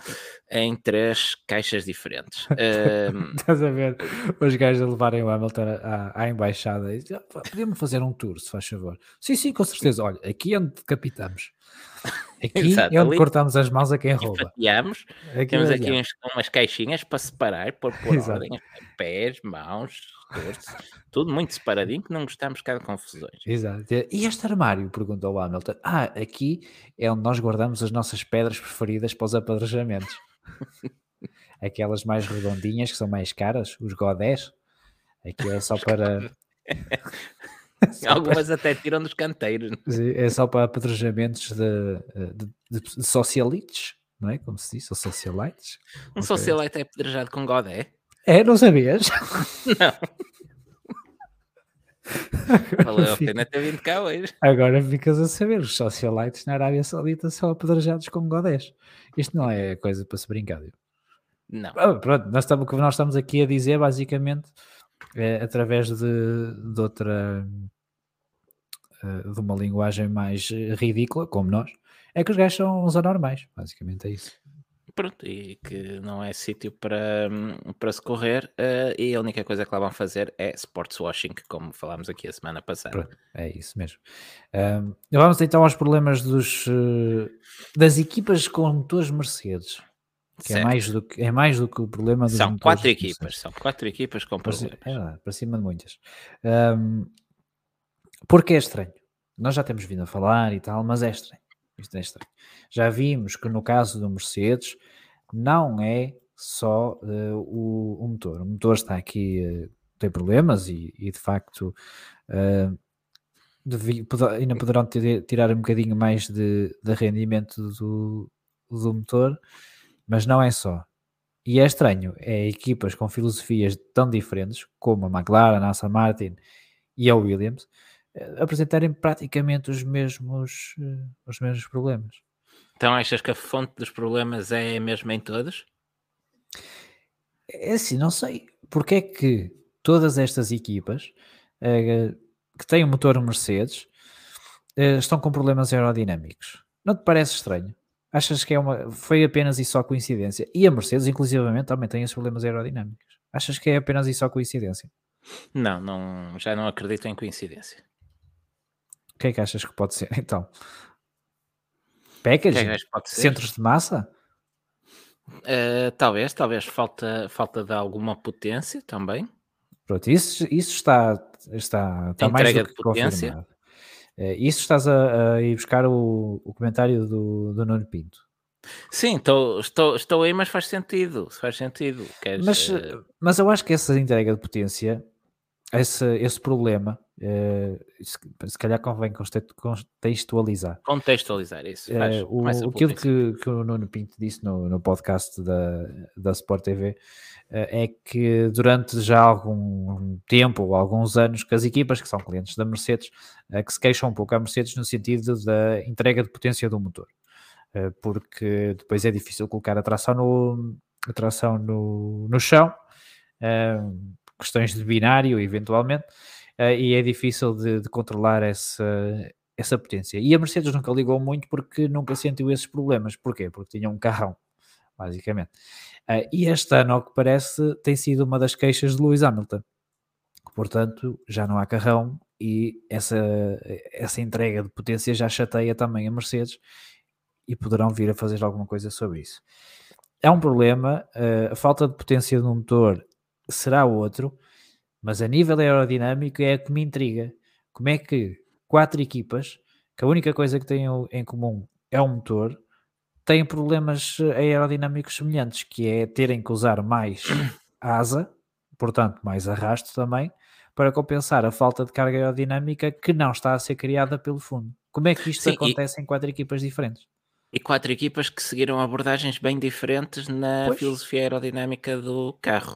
em três caixas diferentes. [laughs] um... Estás a ver os gajos a levarem o Hamilton à, à embaixada e ah, podíamos fazer um tour, se faz favor. Sim, sim, com certeza. Olha, aqui é onde decapitamos. Aqui Exato, é onde ali, cortamos as mãos a quem rouba. Fatiamos, aqui temos aqui uns, umas caixinhas para separar, por, por ordem, pés, mãos, rostos, tudo muito separadinho, que não gostamos de cada confusões. Exato. E este armário? Perguntou o Hamilton. Ah, aqui é onde nós guardamos as nossas pedras preferidas para os apedrejamentos. [laughs] Aquelas mais redondinhas, que são mais caras, os godés. Aqui é só para... [laughs] Algumas até tiram dos canteiros. É só para apedrejamentos de, de, de, socialites, não é? Como se diz, ou socialites. Um okay. socialite é apedrejado com godé? É, não sabias? [laughs] Não. Valeu a pena ter vindo cá hoje. Agora ficas a saber, os socialites na Arábia Saudita são apedrejados com godés. Isto não é coisa para se brincar. Não. Ah, pronto, nós estamos, o que nós estamos aqui a dizer, basicamente, é, através de, de outra eh, de uma linguagem mais ridícula, como nós, é que os gajos são os anormais, basicamente é isso. Pronto, e que não é sítio para, para se correr, uh, e a única coisa que lá vão fazer é sports washing, como falámos aqui a semana passada. Pronto, é isso mesmo. Uh, vamos então aos problemas dos, das equipas com motores Mercedes. Que é mais, do que, é mais do que o problema dos São quatro equipas, são quatro equipas com problemas. É verdade, para cima de muitas. Um, porque é estranho. Nós já temos vindo a falar e tal, mas é estranho. Isto é estranho. Já vimos que no caso do Mercedes não é só uh, o, o, motor. O motor está aqui, uh, tem problemas e, e de facto uh, devi, ainda poderão tirar um bocadinho mais de, de rendimento do, do motor mas não é só. E é estranho, é equipas com filosofias tão diferentes, como a McLaren, a Aston Martin e a Williams, apresentarem praticamente os mesmos, eh, os mesmos problemas. Então achas que a fonte dos problemas é a mesma em todos? É assim, não sei. Porque é que todas estas equipas uh, que têm o um motor Mercedes uh, estão com problemas aerodinâmicos? Não te parece estranho? Achas que é uma, foi apenas e só coincidência? E a Mercedes, inclusivamente, também tem esses problemas aerodinâmicos. Achas que é apenas e só coincidência? Não, não já não acredito em coincidência. O que é que achas que pode ser, [laughs] então? Packaging? É Centros de massa? Uh, talvez, talvez falta, falta de alguma potência também. Pronto, isso, isso está, está, está mais do que potência. confirmado. É, isso estás a, a ir buscar o, o comentário do, do Nuno Pinto. Sim, estou, estou, estou aí, mas faz sentido. Faz sentido. Queres, Mas, uh... mas eu acho que essa entrega de potência, esse, esse problema, uh, se, se, calhar convém contextualizar. Contextualizar isso. Faz, uh, o, aquilo que, que, o Nuno Pinto disse no, no podcast da, da Sport TV é que durante já algum tempo ou alguns anos que as equipas que são clientes da Mercedes que se queixam um pouco à Mercedes no sentido da entrega de potência do motor. Eh, porque depois é difícil colocar a tração no, a tração no, no chão, eh, questões de binário, eventualmente, eh, e é difícil de, de, controlar essa, essa potência. E a Mercedes nunca ligou muito porque nunca sentiu esses problemas. Porquê? Porque tinha um carrão, basicamente. e este ano, ao que parece, tem sido uma das queixas de Lewis Hamilton. Portanto, já não há carrão e essa, essa entrega de potência já chateia também a Mercedes e poderão vir a fazer alguma coisa sobre isso. É um problema, uh, a falta de potência do motor será outro, mas a nível aerodinâmico é a que me intriga. Como é que quatro equipas, que a única coisa que têm em comum é o motor, têm problemas aerodinâmicos semelhantes, que é terem que usar mais [coughs] asa, portanto mais arrasto também, para compensar a falta de carga aerodinâmica que não está a ser criada pelo fundo. Como é que isto Sim, acontece e... em quatro equipas diferentes? E quatro equipas que seguiram abordagens bem diferentes na pois. filosofia aerodinâmica do carro.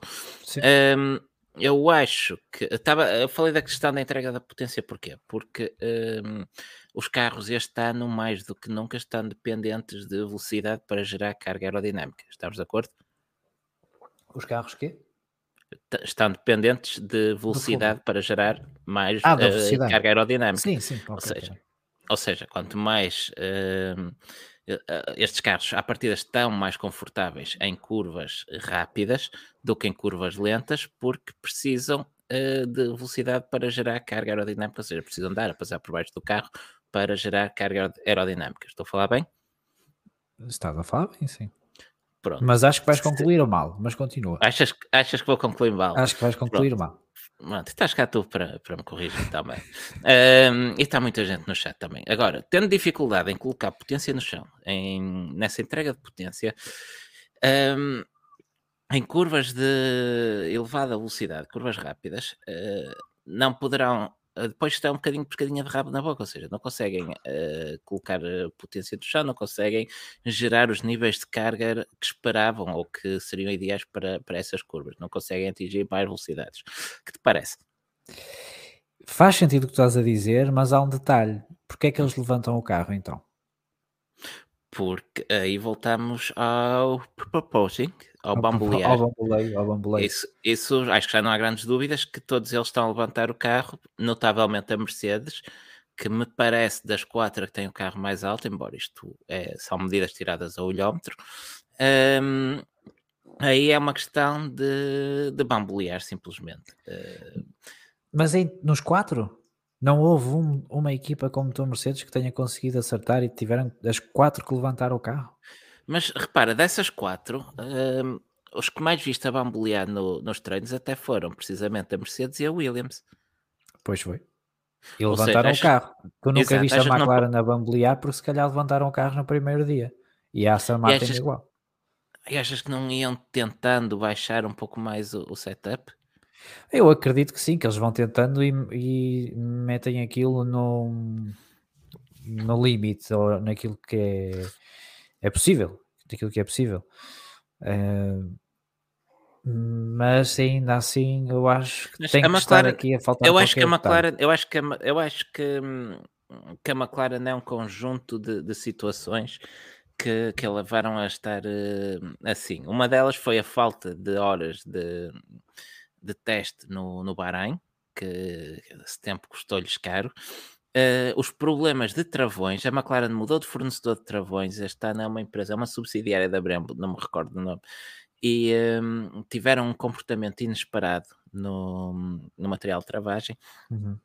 Um, eu acho que estava, eu falei da questão da entrega da potência, porquê? Porque um, os carros este ano, mais do que nunca, estão dependentes de velocidade para gerar carga aerodinâmica. Estamos de acordo? Os carros quê? Estão dependentes de velocidade para gerar mais ah, uh, carga aerodinâmica. Sim, sim. Ou, seja, ou seja, quanto mais uh, estes carros à partida estão mais confortáveis em curvas rápidas do que em curvas lentas, porque precisam uh, de velocidade para gerar carga aerodinâmica, ou seja, precisam dar a passar por baixo do carro para gerar carga aerodinâmica. Estou a falar bem? Estás a falar bem, sim. Pronto. Mas acho que vais concluir mal, mas continua. Achas, achas que vou concluir mal? Acho que vais concluir Pronto. mal. Pronto, estás cá tu para, para me corrigir também. e está muita gente no chat também. Agora, tendo dificuldade em colocar potência no chão, em, nessa entrega de potência, um, em curvas de elevada velocidade, curvas rápidas, uh, não poderão depois está um bocadinho pescadinha de rabo na boca, ou seja, não conseguem uh, colocar a potência do chão, não conseguem gerar os níveis de carga que esperavam ou que seriam ideais para, para essas curvas, não conseguem atingir mais velocidades. que te parece? Faz sentido o que tu estás a dizer, mas há um detalhe. Porquê é que eles levantam o carro então? Porque aí voltamos ao proposing, ao, ao bambolear. Ao bamboleio, ao bamboleio. Isso, isso acho que já não há grandes dúvidas que todos eles estão a levantar o carro, notavelmente a Mercedes, que me parece das quatro que tem o carro mais alto, embora isto é, são medidas tiradas ao olhómetro. Um, aí é uma questão de, de bambolear simplesmente. Uh, Mas em, nos quatro? Não houve um, uma equipa como tu, Mercedes, que tenha conseguido acertar e tiveram as quatro que levantaram o carro? Mas repara, dessas quatro, um, os que mais viste a bambolear no, nos treinos até foram precisamente a Mercedes e a Williams. Pois foi. E Ou levantaram seja, o carro. Tu nunca exato, viste a McLaren não... a bambolear porque se calhar levantaram o carro no primeiro dia. E a Aston Martin achas, igual. E achas que não iam tentando baixar um pouco mais o, o setup? Eu acredito que sim, que eles vão tentando e, e metem aquilo no, no limite ou naquilo que é, é possível, daquilo que é possível. Uh, mas ainda assim eu acho que mas tem que McLaren, estar aqui a faltar eu acho que a McLaren, eu acho que a, eu acho que, que a McLaren é um conjunto de, de situações que, que a levaram a estar uh, assim. Uma delas foi a falta de horas de, de teste no, no Bahrein, que esse tempo custou-lhes caro. Uh, os problemas de travões, a McLaren mudou de fornecedor de travões, esta ano é uma empresa, é uma subsidiária da Brembo, não me recordo o nome, e um, tiveram um comportamento inesperado no, no material de travagem. Uhum.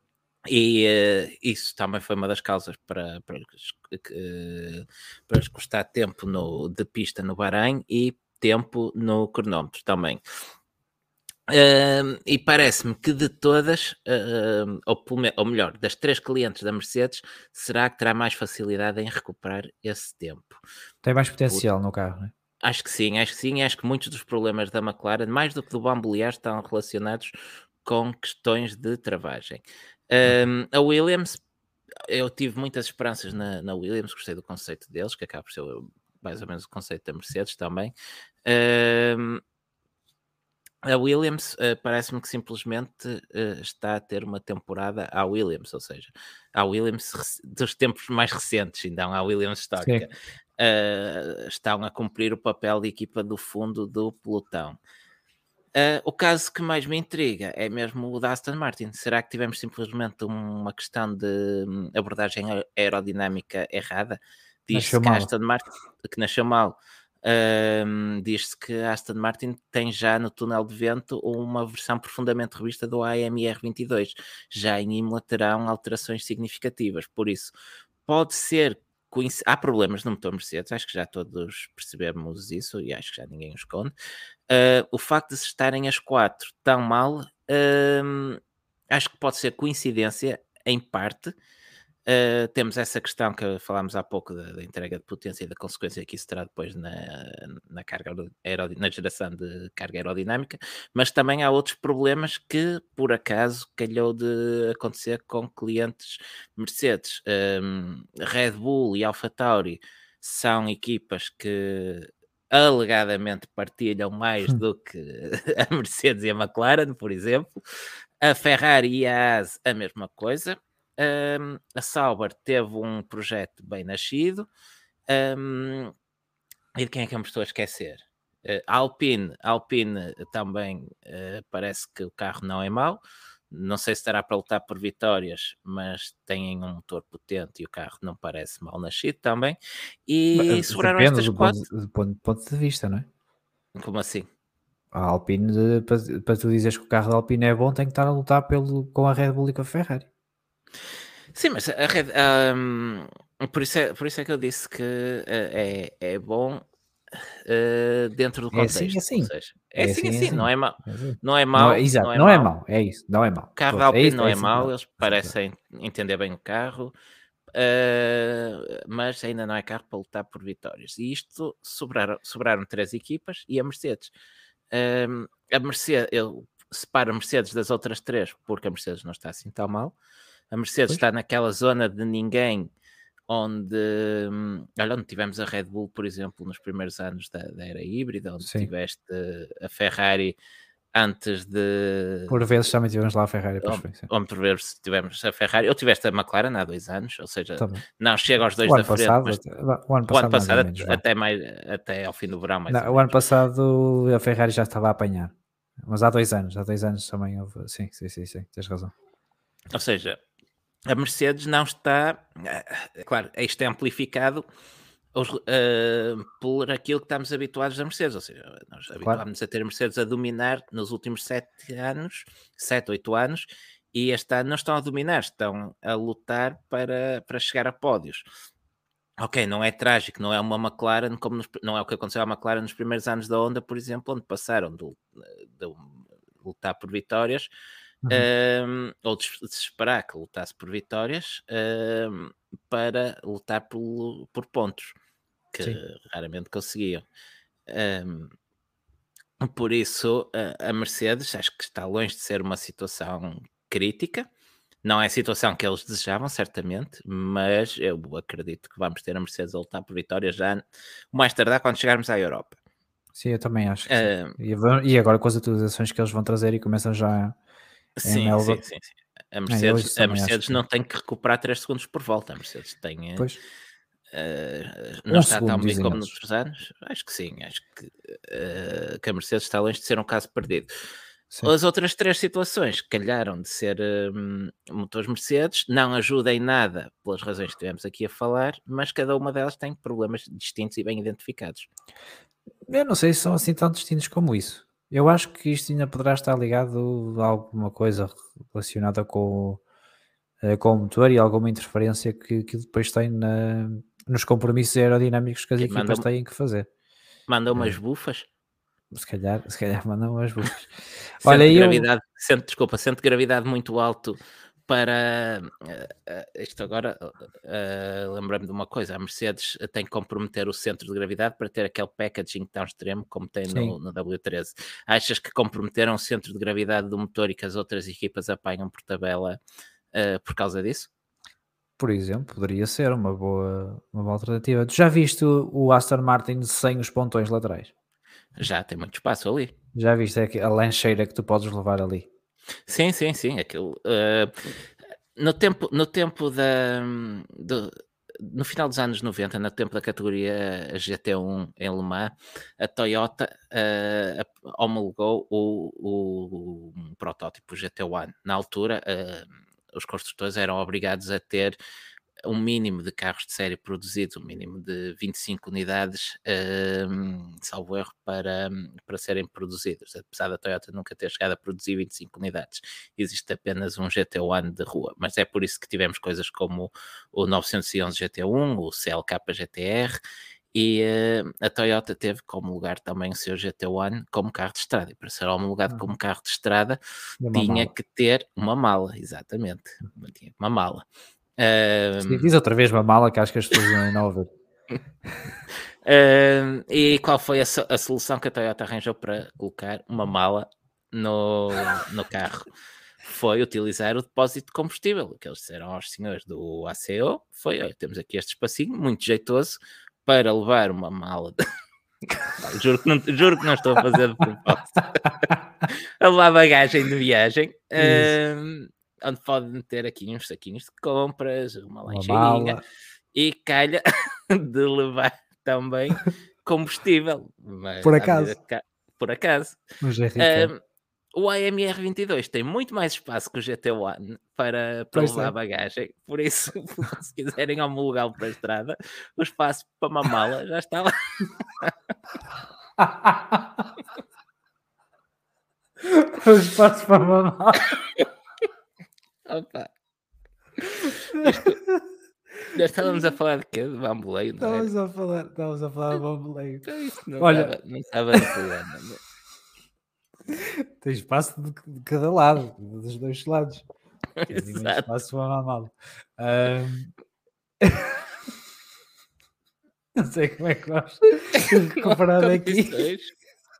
E uh, isso também foi uma das causas para, para, uh, para custar tempo no, de pista no Bahrein e tempo no cronómetro também. Uh, e parece-me que de todas, uh, ou, ou, melhor, das três clientes da Mercedes, será que terá mais facilidade em recuperar esse tempo? Tem mais potencial no carro, não é? Acho que sim, acho que sim. Acho que muitos dos problemas da McLaren, mais do que do bambolear, estão relacionados com questões de travagem. Um, a Williams, eu tive muitas esperanças na, na, Williams, gostei do conceito deles, que acaba por ser mais ou menos o conceito da Mercedes também. Um, a Williams uh, parece-me que simplesmente uh, está a ter uma temporada à Williams, ou seja, à Williams dos tempos mais recentes, então à Williams histórica. Uh, estão a cumprir o papel de equipa do fundo do pelotão. o caso que mais me intriga é mesmo o da Aston Martin. Será que tivemos simplesmente uma questão de hum, abordagem aerodinâmica errada? Diz que Aston Martin que nasceu mal. Um, Diz-se que a Aston Martin tem já no túnel de vento uma versão profundamente revista do AMR 22. Já em Imola terão alterações significativas, por isso pode ser. Há problemas no motor Mercedes, acho que já todos percebemos isso e acho que já ninguém os esconde. Uh, o facto de se estarem as quatro tão mal, uh, acho que pode ser coincidência, em parte, Uh, temos essa questão que falámos há pouco da, da, entrega de potência e da consequência que isso terá depois na, na, carga na geração de carga aerodinâmica, mas também há outros problemas que, por acaso, calhou de acontecer com clientes Mercedes. Um, Red Bull e AlphaTauri são equipas que alegadamente partilham mais hum. do que [laughs] a Mercedes e a McLaren, por exemplo. A Ferrari e a Haas, a mesma coisa. Um, a Sauber teve um projeto bem nascido. Um, e de quem é que eu me estou a esquecer? Uh, a Alpine, Alpine também uh, parece que o carro não é mau. Não sei se estará para lutar por vitórias, mas têm um motor potente e o carro não parece mal nascido também. E mas, sobraram estas do quatro. Ponto, do ponto, ponto de vista, não é? Como assim? A Alpine, para, para tu dizeres que o carro da Alpine é bom, tem que estar a lutar pelo, com a Red Bull e com a Ferrari. Sim, mas a Red, um, por, isso é, por isso é que eu disse que uh, é, é bom uh, dentro do contexto. É assim, assim. Seja, é, é, assim, assim, assim, não é mau. É assim. Não é mau. É, exato, não é, é mau. é isso, não é mau. O carro da Alpine não é, mau, eles parecem entender bem o carro. Uh, mas ainda não é carro para lutar por vitórias. E isto sobraram, sobraram três equipas e a Mercedes. Uh, a Mercedes, eu separo a Mercedes das outras três porque a Mercedes não está assim tão mal. A Mercedes pois. está naquela zona de ninguém, onde, hum, olha, onde tivemos a Red Bull, por exemplo, nos primeiros anos da, da era híbrida, onde Sim. tiveste a Ferrari antes de. Por vezes também tivemos lá a Ferrari. Onde por vezes tivemos a Ferrari. Eu tiveste a McLaren há dois anos, ou seja, tá não chega aos dois o da frente. Passado, mas... O ano passado, o ano passado menos, até, mais, até ao fim do verão. Mais não, o ano passado a Ferrari já estava a apanhar. Mas há dois anos, há dois anos também houve. Sim, sim, sim, sim tens razão. Ou seja, a Mercedes não está, eh, claro, isto é amplificado uh, por aquilo que estamos habituados a Mercedes, ou seja, nós claro. habituámos a ter a Mercedes a dominar nos últimos sete anos, sete, oito anos, e este ano não estão a dominar, estão a lutar para, para chegar a pódios. Ok, não é trágico, não é uma McLaren, como nos, não é o que aconteceu à McLaren nos primeiros anos da Honda, por exemplo, onde passaram de, de lutar por vitórias uhum. um, ou de, de esperar que lutasse por vitórias um, para lutar por, por pontos, que Sim. raramente conseguiam. Um, por isso, a, a Mercedes acho que está longe de ser uma situação crítica. Não é a situação que eles desejavam, certamente, mas eu acredito que vamos ter a Mercedes a lutar por vitórias já o mais tardar quando chegarmos à Europa. Sim, eu também acho. Uh, e, agora com as atualizações que eles vão trazer e começam já Sim, sim, sim, sim, A Mercedes, é, a Mercedes não tem que recuperar 3 segundos por volta. A Mercedes tem. Eh, pois. Uh, não um está tão bem como nos outros anos? Acho que sim, acho que, uh, que a Mercedes está longe de ser um caso perdido. Sim. As outras três situações calharam de ser uh, motores Mercedes, não ajuda em nada pelas razões que tivemos aqui a falar, mas cada uma delas tem problemas distintos e bem identificados. Eu não sei se são assim tão distintos como isso. Eu acho que isto ainda poderá estar ligado a alguma coisa relacionada com, eh, com o motor e alguma interferência que, que depois tem na, nos compromissos aerodinâmicos que as que equipas têm que fazer. Manda umas é. bufas? Se calhar, se calhar [laughs] mandam umas bufas. [laughs] Olha, gravidade, eu... centro, desculpa, centro de gravidade muito alto para uh, isto agora uh, lembrei-me de uma coisa, a Mercedes tem que comprometer o centro de gravidade para ter aquele packaging tão extremo como tem no, no, W13. Achas que comprometeram o centro de gravidade do motor e que as outras equipas apanham por tabela uh, por causa disso? Por exemplo, poderia ser uma boa, uma boa alternativa. Tu já viste o Aston Martin sem os pontões laterais? Já, tem muito espaço ali. Já viste a lancheira que tu podes levar ali? Sim, sim, sim. Aquilo, uh, no, tempo, no tempo da. Do, no final dos anos 90, no tempo da categoria GT1 em Le Mans, a Toyota uh, homologou o, o, protótipo GT1. Na altura, uh, os construtores eram obrigados a ter um mínimo de carros de série produzidos, um mínimo de 25 unidades, um, salvo erro, para, para serem produzidos. Apesar da Toyota nunca ter chegado a produzir 25 unidades, existe apenas um GT1 de rua. Mas é por isso que tivemos coisas como o 911 GT1, o CLK GTR e uh, a Toyota teve como lugar também o seu GT1 como carro de estrada. E para ser homologado uhum. como carro de estrada, tinha mala. que ter uma mala, exatamente. Tinha uma mala. Um, diz outra vez uma mala que acho que as pessoas não ouvem. um, e qual foi a, a, solução que a Toyota arranjou para colocar uma mala no, no carro? Foi utilizar o depósito de combustível. O que eles disseram aos senhores do ACO foi: olha, temos aqui este espacinho muito jeitoso para levar uma mala. De... [laughs] juro, que não, juro que não estou a fazer de propósito. [laughs] a levar bagagem de viagem. Um, onde pode meter aqui uns saquinhos de compras, uma lancheirinha e calha [laughs] de levar também combustível. por acaso. Por acaso. É um, o AMR 22 tem muito mais espaço que o GT1 para, para levar é. bagagem, por isso, [laughs] se quiserem homologá-lo para a estrada, o espaço para uma mala já está lá. [laughs] o espaço para uma mala. Opa. Já estávamos a falar de quê? De bamboleio, não é? Estávamos a falar, estávamos a falar de bamboleio. Não Olha, estava, não estava no programa. [laughs] Tem espaço de, de, cada lado, dos dois lados. [laughs] Tem espaço para mamá. Um... [laughs] não sei como é que vamos comparar aqui.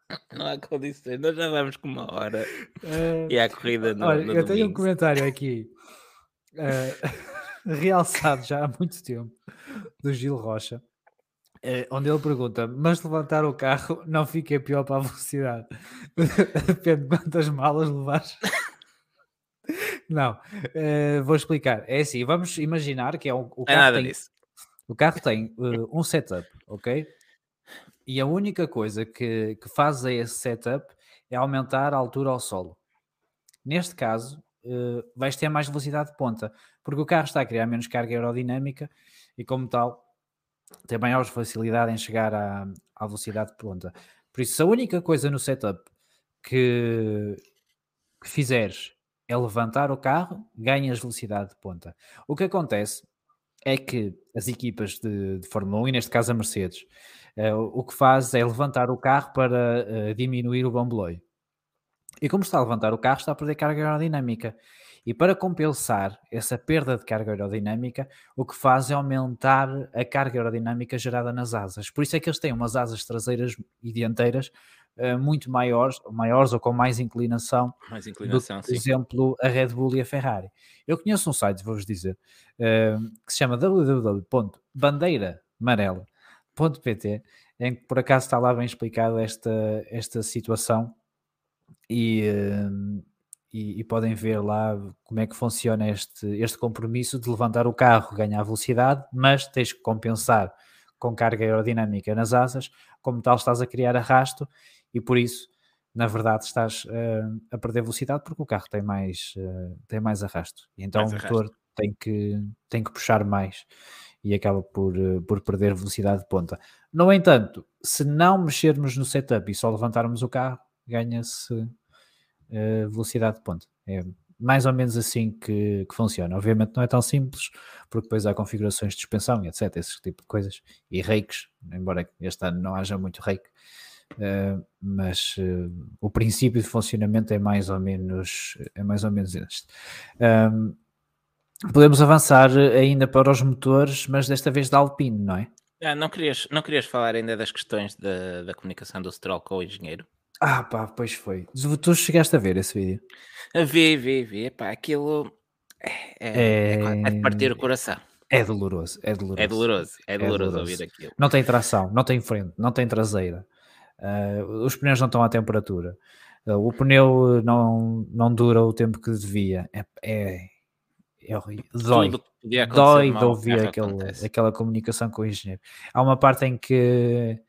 [laughs] Não há condições, nós já vamos com uma hora uh, e há corrida no, olha, no Eu tenho um comentário aqui uh, [laughs] realçado já há muito tempo do Gil Rocha, uh, onde ele pergunta: Mas levantar o carro não fica pior para a velocidade? [laughs] Depende de quantas malas levares. não, vou explicar. É assim, vamos imaginar que é um, o carro. É nada tem, disso. O carro tem um setup, ok? E a única coisa que, que faz a esse setup é aumentar a altura ao solo. Neste caso, uh, vais ter mais velocidade de ponta, porque o carro está a criar menos carga aerodinâmica e, como tal, tem maior facilidade em chegar à, à velocidade de ponta. Por isso, a única coisa no setup que, que fizeres é levantar o carro, ganhas velocidade de ponta. O que acontece é que as equipas de, de Fórmula 1, e neste caso a Mercedes, uh, o que faz é levantar o carro para uh, diminuir o bamboleio. E como está a levantar o carro, está a perder carga aerodinâmica. E para compensar essa perda de carga aerodinâmica, o que faz é aumentar a carga aerodinâmica gerada nas asas. Por isso é que eles têm umas asas traseiras e dianteiras uh, muito maiores, maiores ou com mais inclinação, mais inclinação do por exemplo, a Red Bull e a Ferrari. Eu conheço um site, vou-vos dizer, uh, que se chama www.bandeiraamarela.pt, em que por acaso está lá bem explicado esta, esta situação e, uh, e, e, podem ver lá como é que funciona este, este compromisso de levantar o carro, ganhar velocidade, mas tens que compensar com carga aerodinâmica nas asas, como tal estás a criar arrasto e por isso, na verdade, estás uh, a perder velocidade porque o carro tem mais, uh, tem mais arrasto. E então mais o motor tem que, tem que puxar mais e acaba por, uh, por perder velocidade de ponta. No entanto, se não mexermos no setup e só levantarmos o carro, ganha-se velocidade de ponta. É mais ou menos assim que, que, funciona. Obviamente não é tão simples, porque depois há configurações de suspensão e etc, esse tipo de coisas, e reikes, embora este ano não haja muito reiki, mas uh, o princípio de funcionamento é mais ou menos é mais ou menos este. Um, podemos avançar ainda para os motores, mas desta vez da Alpine, não é? Ah, não, querias, não querias falar ainda das questões da, da comunicação do Stroll com o engenheiro? Ah, pá, pois foi. Tu chegaste a ver esse vídeo? Vi, vi, vi. Epá, aquilo é, é, é, é de partir o coração. É doloroso, é doloroso. É doloroso, é doloroso, é doloroso. ouvir aquilo. Não tem tração, não tem frente, não tem traseira. Uh, os pneus não estão à temperatura. Uh, o pneu não, não dura o tempo que devia. É, é, é horrível. Dói. Dói de ouvir aquele, aquela comunicação com o engenheiro. Há uma parte em que,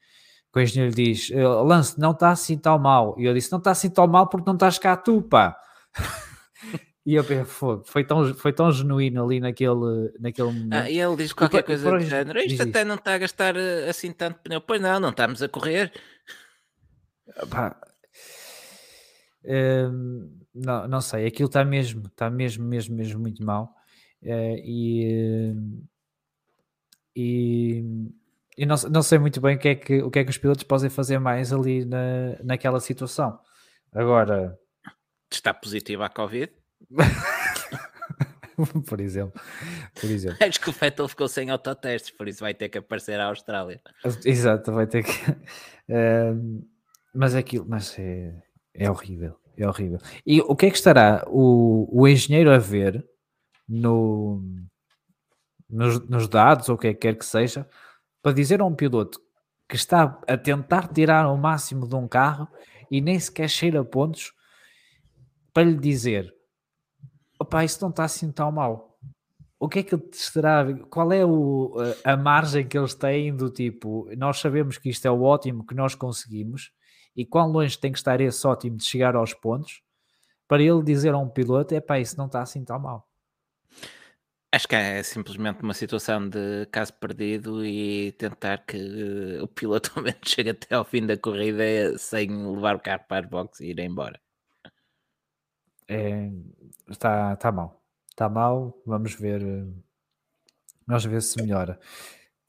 o engenheiro diz: eh, Lance, não está assim tão mal. E eu disse: Não está assim tão mal porque não estás cá tu, pá. [laughs] E eu pensei, foi tão, foi tão genuíno ali naquele, naquele momento. Ah, e ele diz qualquer coisa do género, isto até não está a gastar eh, assim tanto pneu. Pois não, não estamos a correr. Pá, hum, não, não sei, aquilo está mesmo, está mesmo, mesmo, mesmo muito mal. Uh, e, e, e não, não sei muito bem o que, é que, o que é que os pilotos podem fazer mais ali na, naquela situação. Agora... Está positivo à Covid? [laughs] por exemplo. Por exemplo. Acho que o Vettel ficou sem autotestes, por isso vai ter que aparecer à Austrália. Exato, vai ter que. Uh, [laughs] mas aquilo, mas é, é horrível. É horrível. E o que é que estará o, o engenheiro a ver no, nos, nos dados, ou o que é que quer que seja, para dizer a um piloto que está a tentar tirar o máximo de um carro e nem sequer cheira pontos para lhe dizer opá, isso não está assim tão mal. O que é que ele estará Qual é o, a margem que eles têm do tipo, nós sabemos que isto é o ótimo que nós conseguimos e quão longe tem que estar esse ótimo de chegar aos pontos para ele dizer a um piloto, é pá, isso não está assim tão mal. Acho que é simplesmente uma situação de caso perdido e tentar que o piloto [laughs] ao menos chegue até ao fim da corrida sem levar o carro para as boxes e ir embora é, está, está mal. Está mal, vamos ver, vamos ver se melhora.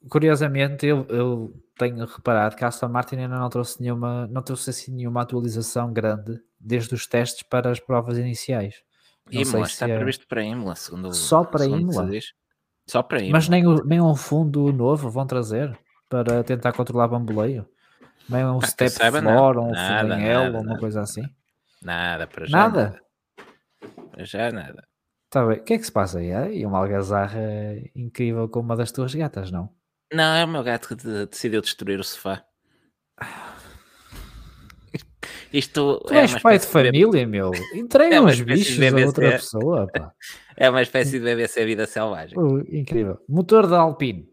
Curiosamente, eu, eu tenho reparado que a Aston Martin ainda não trouxe nenhuma, não trouxe assim nenhuma atualização grande desde os testes para as provas iniciais. Não Imola, está é... previsto para Imola, segundo Só para segundo Imola? Só para Imola. Mas nem, nem um fundo novo vão trazer para tentar controlar bamboleio? Nem um ah, step floor, um fundo em L, ou uma coisa assim? Nada, para já. Nada? Já nada. Tá bem. O que é que se passa aí? É uma algazarra incrível com uma das tuas gatas, não? Não, é o meu gato que decidiu destruir o sofá. Isto tu é és pai de família, de... meu. Entrega [laughs] é uns bichos a outra pessoa, pá. [laughs] É uma espécie de BBC Vida Selvagem. Uh, incrível. Motor da Alpine.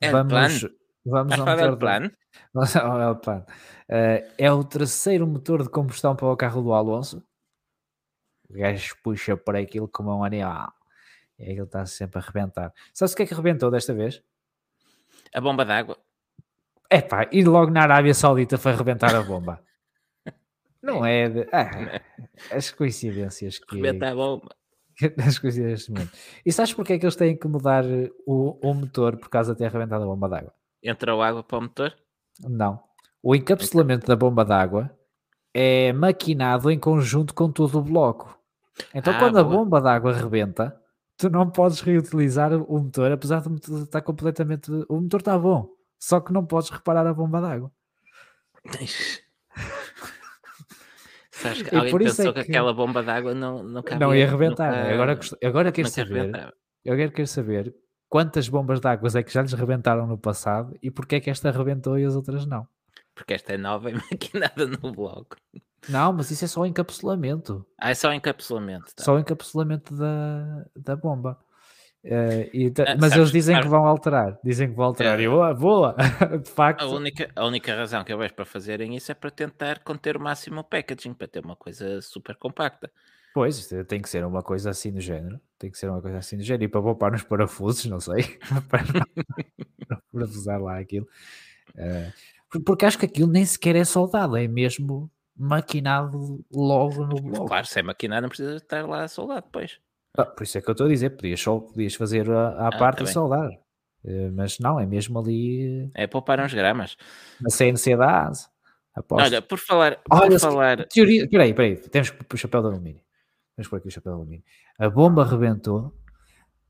É vamos, plano. vamos [laughs] ao motor plano. Vamos ao plano. Uh, é o terceiro motor de combustão para o carro do Alonso. O gajo puxa por aquilo como um animal. E aquilo está sempre a arrebentar. Sabe o que é que arrebentou desta vez? A bomba d'água. É pá, e logo na Arábia Saudita foi arrebentar a bomba. [laughs] Não é de... ah, as coincidências que. Arrebenta a bomba. [laughs] As coincidências mesmo. E sabes porque é que eles têm que mudar o, o motor por causa de ter arrebentado a bomba d'água? Entrou água para o motor? Não. O encapsulamento da bomba d'água é maquinado em conjunto com todo o bloco. Então, ah, quando boa. a bomba d'água rebenta, tu não podes reutilizar o motor, apesar motor estar completamente. O motor está bom, só que não podes reparar a bomba d'água. [laughs] Sabes que alguém pensou é que... que... aquela bomba d'água não, não cabia. Não ia rebentar. Nunca... Agora, agora quero saber. Eu quero saber quantas bombas d'água é que já lhes rebentaram no passado e porque é que esta rebentou e as outras não. Porque esta é nova e [laughs] maquinada no bloco. Não, mas isso é só o encapsulamento. Ah, é só o encapsulamento. Tá. Só o encapsulamento da, da bomba. Uh, e, ah, mas sabes, eles dizem que vão alterar. Dizem que vão alterar. É, e boa, [laughs] boa. De facto. A única, a única razão que eu vejo para fazerem isso é para tentar conter o máximo o packaging, para ter uma coisa super compacta. Pois, tem que ser uma coisa assim do género. Tem que ser uma coisa assim do género. E para poupar nos parafusos, não sei. [laughs] para não parafusar lá aquilo. Uh, porque acho que aquilo nem sequer é soldado, é mesmo maquinado logo no bloco. Claro, se é maquinado não precisa estar lá soldado depois. Ah, por isso é que eu estou a dizer, podias, só, podias fazer a, a ah, parte tá e soldar. Uh, mas não, é mesmo ali. É poupar uns gramas. Na CNC da ASE. Olha, por falar. Por Olha, falar... Teoria... Peraí, peraí, temos o chapéu de alumínio. Vamos por aqui o chapéu de alumínio. A bomba rebentou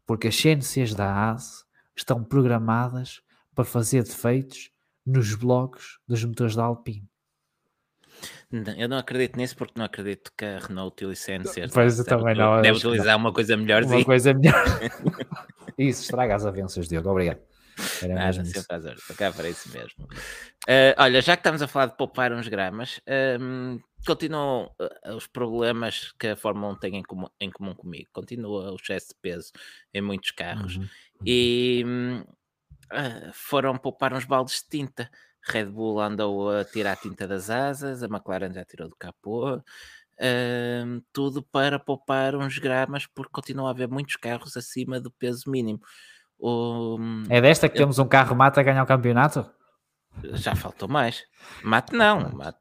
porque as CNCs da ASE estão programadas para fazer defeitos nos blocos dos motores da Alpine. Eu não acredito nisso porque não acredito que a Renault utilize CNCs. Pois eu também não. Deve utilizar não. uma coisa melhor. Uma coisa melhor. [laughs] Isso, estraga as avanças, Diogo. Obrigado. Era Nada, faz cá para isso mesmo. Uh, olha, já que estamos a falar de poupar uns gramas, um, continuam uh, os problemas que a Fórmula 1 tem em comum, em comum comigo. Continua o excesso de peso em muitos carros uhum. e uh, foram poupar uns baldes de tinta. Red Bull andou a tirar a tinta das asas, a McLaren já tirou do capô. Uh, tudo para poupar uns gramas, porque continua a haver muitos carros acima do peso mínimo. O, é desta que eu, temos um carro mata a ganhar o campeonato? Já faltou mais. Mate não, mate.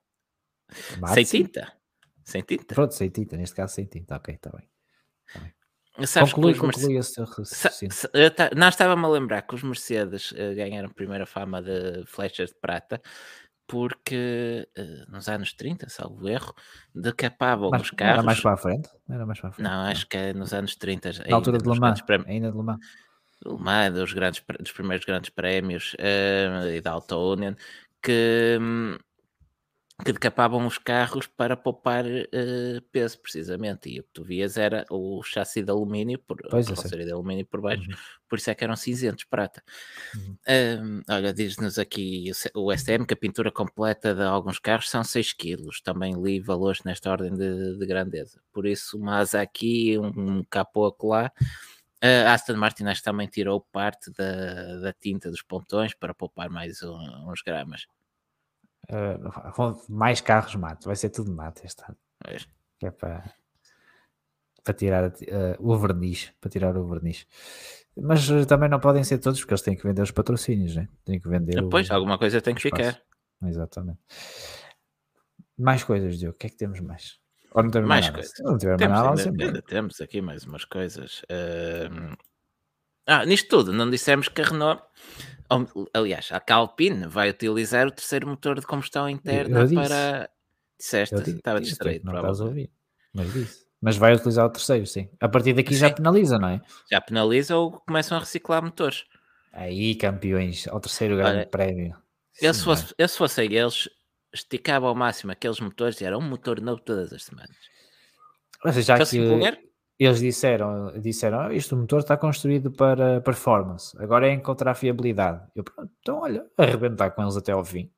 mate sem sim. tinta. Sem tinta. Pronto, sem tinta, neste caso sem tinta, ok, está bem. Tá bem. Sabes conclui, que conclui esse raciocínio. Não estava-me a lembrar que os Mercedes uh, ganharam primeira fama de flechas de prata porque uh, nos anos 30, salvo erro, decapavam mas, os carros. Era mais para a frente? Era mais para a frente. Não, acho que é nos anos 30. Na altura de Le Mans, ainda de Le Mans. Le Mans, dos, grandes, dos primeiros grandes prémios uh, e da Auto Union, que, um, que decapavam os carros para poupar uh, peso, precisamente. E o que tu vias era o chassi de alumínio, por, pois, a de alumínio por baixo, uhum. por isso é que eram cinzentos prata. Uhum. Um, olha, diz-nos aqui o STM que a pintura completa de alguns carros são 6 kg. Também li valores nesta ordem de, de grandeza. Por isso, uma asa aqui, um, um capô lá. A Aston Martin acho que também tirou parte da, da tinta dos pontões para poupar mais um, uns gramas. Uh, mais carros mate, vai ser tudo mate este ano. É, é para, para tirar uh, o verniz, para tirar o verniz. Mas também não podem ser todos, porque eles têm que vender os patrocínios, né? têm que vender. Depois, o, alguma coisa tem que ficar. Exatamente. Mais coisas, Diogo, o que é que temos mais? Ou não temos mais, mais coisas? Não temos, nada, ainda, ainda temos aqui mais umas coisas. Uh... Ah, nisto tudo, não dissemos que a Renault Aliás, a Calpine vai utilizar o terceiro motor de combustão interna para. Disseste, disse, estava distraído. Não estás a ouvir, mas disse. Mas vai utilizar o terceiro, sim. A partir daqui sim. já penaliza, não é? Já penaliza ou começam a reciclar motores. Aí, campeões, ao terceiro grande Olha, prémio. Eu se, fosse, eu se fossem eles, esticava ao máximo aqueles motores e era um motor novo todas as semanas. Mas já que, eles disseram, disseram ah, este motor está construído para performance, agora é encontrar fiabilidade. Eu, pronto, então olha, arrebentar com eles até ao fim.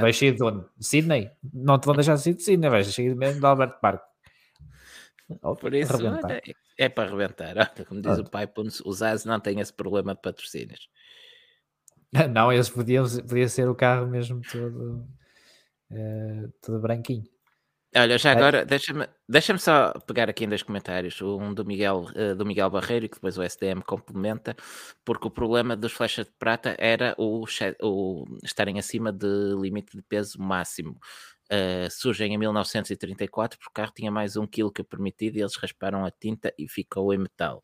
Vai sair de onde? Sydney? Não te vão deixar sair de Sydney, vais sair mesmo de Albert Park. Por isso, olha, é para arrebentar. Como diz o pai, os AS não têm esse problema de patrocínios. [laughs] Não, eles podiam, podia ser o carro mesmo todo, uh, todo branquinho. Olha, já agora, deixa-me deixa só pegar aqui em dois comentários, um do Miguel, uh, do Miguel Barreiro, que depois o SDM complementa, porque o problema dos flechas de prata era o, o estarem acima de limite de peso máximo. Uh, surgem em 1934, porque o carro tinha mais um quilo que o permitido e eles rasparam a tinta e ficou em metal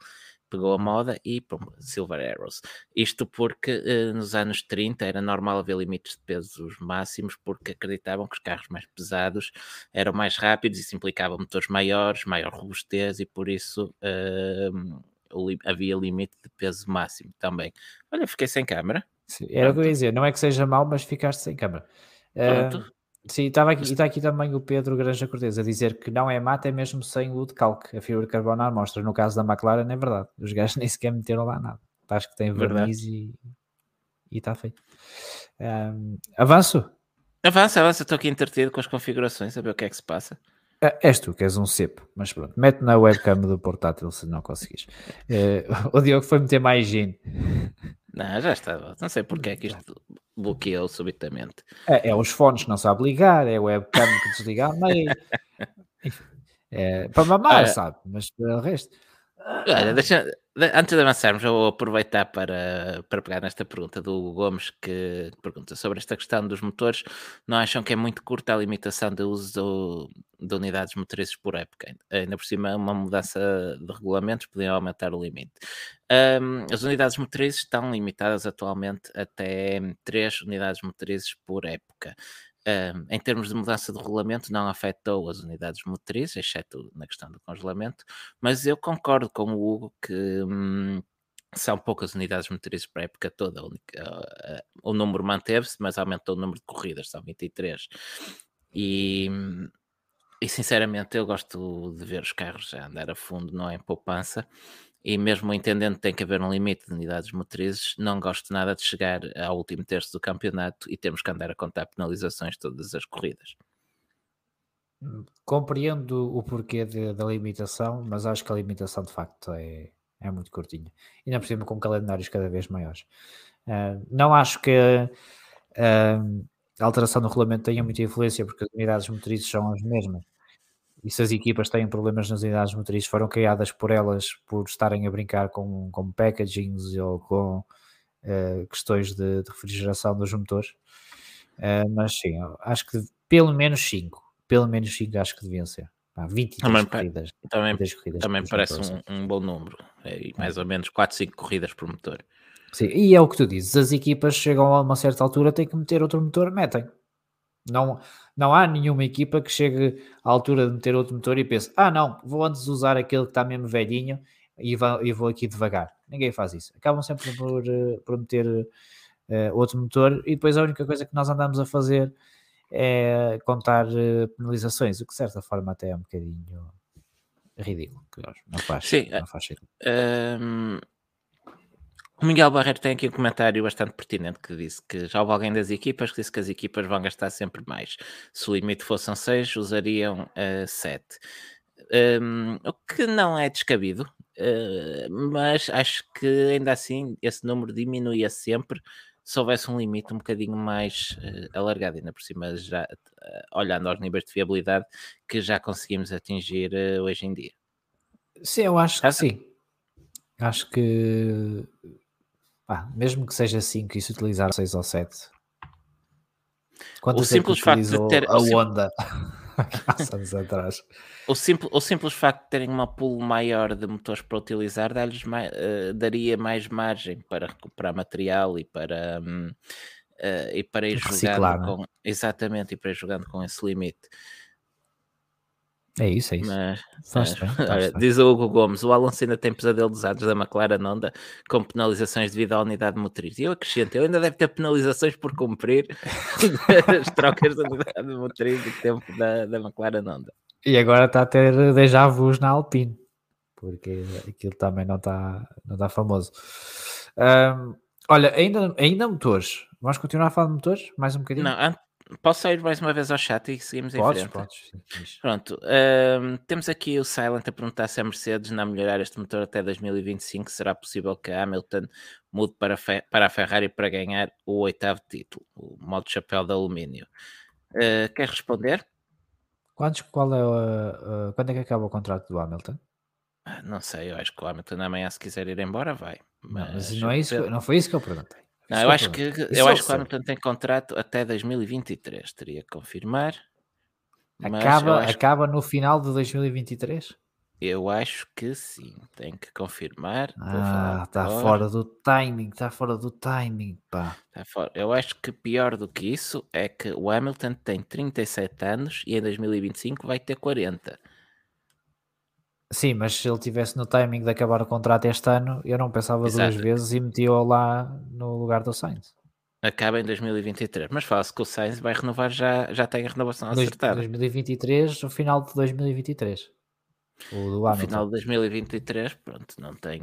pegou a moda e pum, Silver Arrows. Isto porque uh, nos anos 30 era normal haver limites de pesos máximos porque acreditavam que os carros mais pesados eram mais rápidos e isso implicava motores maiores, maior robustez e por isso uh, havia limite de peso máximo também. Olha, fiquei sem câmera. Sim, era o que eu ia dizer, não é que seja mau, mas ficaste sem câmera. Pronto. Uh, Sim, estava aqui, está aqui também o Pedro Granja Cortez a dizer que não é mata, é mesmo sem o decalque, a fibra de carbono à amostra. No caso da McLaren, é verdade. Os gajos [laughs] nem sequer meteram lá nada. Acho que tem verniz e, e está feito. Um, avanço? Avança, avança. Estou aqui entretido com as configurações, a ver o que é que se passa. É, és tu que és um cepo, mas pronto, mete na webcam do portátil se não conseguires. Uh, [laughs] o Diogo foi meter mais gin. Não, já estava. Não sei porque é que isto bloqueou subitamente. É, é os fones que não sabe ligar, é o webcam que desligar meio. [laughs] É, para mamar, sabe, mas para o resto. Olha, deixa, antes de avançarmos, eu vou aproveitar para, para pegar nesta pergunta do Gomes, que pergunta sobre esta questão dos motores. Não acham que é muito curta a limitação de uso de unidades motrizes por época? Ainda por cima, uma mudança de regulamentos podia aumentar o limite. Um, as unidades motrizes estão limitadas atualmente até 3 unidades motrizes por época em termos de mudança de regulamento, não afetou as unidades motrizes, exceto na questão do congelamento, mas eu concordo com o Hugo que hum, são poucas unidades motrizes para a época toda. Uh, o número manteve-se, mas aumentou o número de corridas, são 23. E, e sinceramente, eu gosto de ver os carros a andar a fundo, não é em poupança e mesmo entendendo que tem que haver um limite de unidades motrizes, não gosto nada de chegar ao último terço do campeonato e temos que andar a contar penalizações todas as corridas. Compreendo o porquê de, da limitação, mas acho que a limitação de facto é, é muito curtinha. E não por cima com calendários cada vez maiores. Uh, não acho que uh, a alteração do regulamento tenha muita influência, porque as unidades motrizes são as mesmas e se as equipas têm problemas nas unidades motrizes, foram criadas por elas por estarem a brincar com, com packagings ou com uh, questões de, de, refrigeração dos motores. Uh, mas sim, acho que pelo menos 5, pelo menos 5 acho que deviam ser. Ah, 20 também, corridas. Também, corridas também parece um, um, bom número. É, mais é. ou menos 4, 5 corridas por motor. Sim, e é o que tu dizes, as equipas chegam a uma certa altura, têm que meter outro motor, metem. Não, não há nenhuma equipa que chegue à altura de meter outro motor e pense: ah, não, vou antes usar aquele que está mesmo velhinho e vou, e vou aqui devagar. Ninguém faz isso. Acabam sempre por, eh, por meter uh, outro motor e depois a única coisa que nós andamos a fazer é contar uh, penalizações, o que de certa forma até é um bocadinho ridículo. Não faz, Sim, não faz sentido. Um, o Miguel Barreiro tem aqui um comentário bastante pertinente que disse que já houve alguém das equipas que disse que as equipas vão gastar sempre mais. Se o limite fossem 6, usariam 7. Uh, um, o que não é descabido, uh, mas acho que ainda assim esse número diminuía sempre se houvesse um limite um bocadinho mais uh, alargado, ainda por cima, já uh, olhando aos níveis de fiabilidade que já conseguimos atingir hoje em dia. Sim, eu acho que sim. Acho que ah, mesmo que seja 5 e se utilizar 6 ou 7. Quanto o simples facto de ter a onda [laughs] há anos atrás. O, simples, o simples facto de terem uma pool maior de motores para utilizar mais, uh, daria mais margem para recuperar material e para, um, uh, e para ir Reciclar, jogando é? com, exatamente, e para ir jogando com esse limite. É isso, é isso. Mas, [laughs] olha, diz o Hugo Gomes: o Alonso ainda tem pesadelo dos atos da McLaren Honda com penalizações devido à unidade motriz. E eu acrescento: ele ainda deve ter penalizações por cumprir [laughs] as trocas da unidade motriz do tempo da, da McLaren Honda. E agora está a ter déjà vus na Alpine, porque aquilo também não está, não está famoso. Um, olha, ainda, ainda motores. Vamos continuar a falar de motores? Mais um bocadinho? Não, Posso sair mais uma vez ao chat e seguimos podes, em frente? Podes, Pronto. Uh, temos aqui o Silent a perguntar se a Mercedes, na melhorar este motor até 2025, será possível que a Hamilton mude para, para a Ferrari para ganhar o oitavo título, o modo chapéu de alumínio. Uh, quer responder? Quantos, qual é, uh, quando é que acaba o contrato do Hamilton? Ah, não sei, eu acho que o Hamilton amanhã, se quiser ir embora, vai. Mas, não, mas não, é isso, não foi isso que eu perguntei. Não, eu acho que, eu acho que o Hamilton tem contrato até 2023, teria que confirmar. Acaba, acaba no final de 2023? Eu acho que sim, tem que confirmar. Ah, está fora do timing, está fora do timing, pá. Tá fora. Eu acho que pior do que isso é que o Hamilton tem 37 anos e em 2025 vai ter 40. Sim, mas se ele tivesse no timing de acabar o contrato este ano, eu não pensava Exato. duas vezes e metia-o lá no lugar do Sainz. Acaba em 2023, mas fala-se que o Sainz vai renovar, já, já tem a renovação acertada. 2023, no final de 2023. O do No final de 2023, pronto, não tem.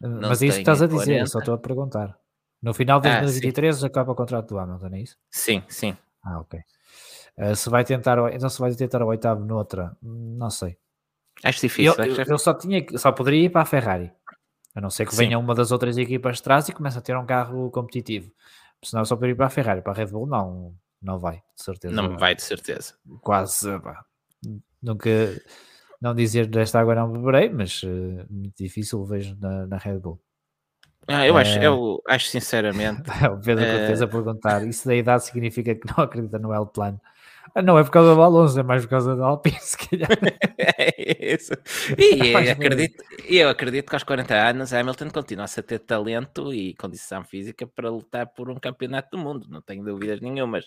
Não mas isso estás a dizer, 40. só estou a perguntar. No final de 2023 ah, acaba o contrato do Hamilton, é isso? Sim, sim. Ah, ok. Uh, se vai tentar, então se vai tentar o oitavo noutra, não sei. Acho difícil. Eu, eu, só, tinha, só poderia ir para a Ferrari. A não ser que venha Sim. uma das outras equipas de trás e comece a ter um carro competitivo. Senão só poderia ir para a Ferrari. Para a Red Bull não, não vai, de certeza. Não vai, de certeza. Quase. Pá. Nunca, não dizer desta água não beberei, mas uh, muito difícil vejo na, na Red Bull. Ah, eu, acho, eu acho sinceramente. [laughs] o Pedro Cortez a perguntar: isso da idade significa que não acredita no L plano? Ah, não é por causa do Alonso, é mais por causa do Alpine, [laughs] se calhar. é isso. E [laughs] eu acredito, eu acredito que aos 40 anos Hamilton continua a ter talento e condição física para lutar por um campeonato do mundo, não tenho dúvidas nenhumas.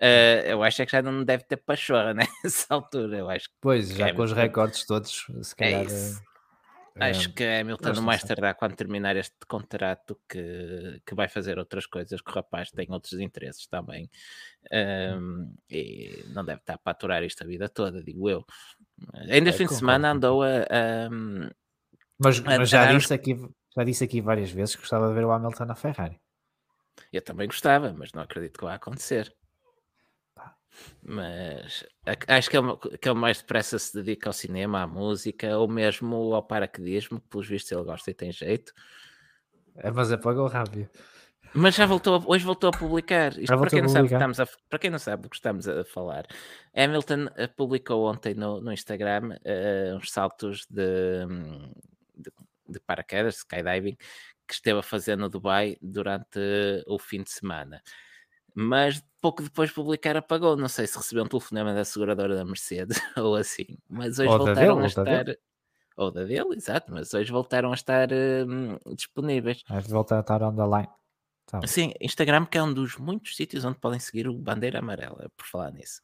Uh, eu acho é que já não deve ter pachorra [laughs] nessa altura. Eu acho pois, já Hamilton... com os recordes todos, se é calhar. É Acho que é Hamilton no mais tardar quando terminar este contrato que, que vai fazer outras coisas, que o rapaz tem outros interesses também um, e não deve estar para aturar isto a vida toda, digo eu. Ainda é, fim de semana andou a. a mas, a mas já, disse aqui, já disse aqui várias vezes que gostava de ver o Hamilton na Ferrari. Eu também gostava, mas não acredito que vá acontecer. Mas acho que ele, que ele mais depressa se dedica ao cinema, à música ou mesmo ao paraquedismo, que pelos vistos ele gosta e tem jeito. É, mas apagou rápido. Mas já voltou, hoje voltou a publicar. Isto para quem, não sabe estamos a, para quem não sabe o que estamos a falar, Hamilton eh, publicou ontem no, no Instagram uh, uns saltos de, de, de paraquedas, skydiving, que esteve a fazer no Dubai durante o fim de semana mas pouco depois de publicar apagou. Não sei se recebeu um telefonema da seguradora da Mercedes [laughs] ou assim, mas hoje ou voltaram dele, a estar. Ou da dele, exato, mas hoje voltaram a estar uh, disponíveis. Voltar a estar on the line. Tá. Sim, Instagram que é um dos muitos sítios onde podem seguir o Bandeira Amarela, por falar nisso.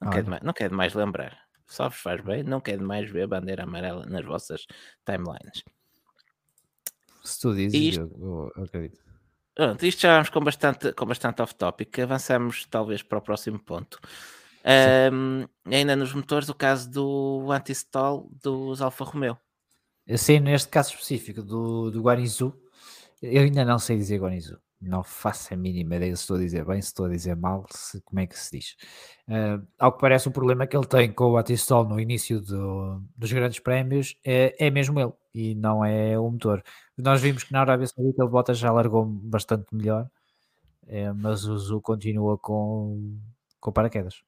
Não, quer mais, não quer mais lembrar. Só vos faz bem, não quer mais ver Bandeira Amarela nas vossas timelines. Se tu dizes, isto... eu, eu acredito. Pronto, isto já vamos com bastante, com bastante off-topic. Avançamos talvez para o próximo ponto. Um, ainda nos motores, o caso do anti-stall dos Alfa Romeo. Sim, neste caso específico do, do Guanizu, eu ainda não sei dizer Guanizu. Não faço a mínima ideia se estou a dizer bem, se estou a dizer mal, se, como é que se diz. Uh, ao que parece, o problema que ele tem com o Atistol no início do, dos grandes prémios é, é mesmo ele e não é o motor. Nós vimos que na Arábia Saudita o Bottas já largou bastante melhor, é, mas o Zu continua com, com paraquedas.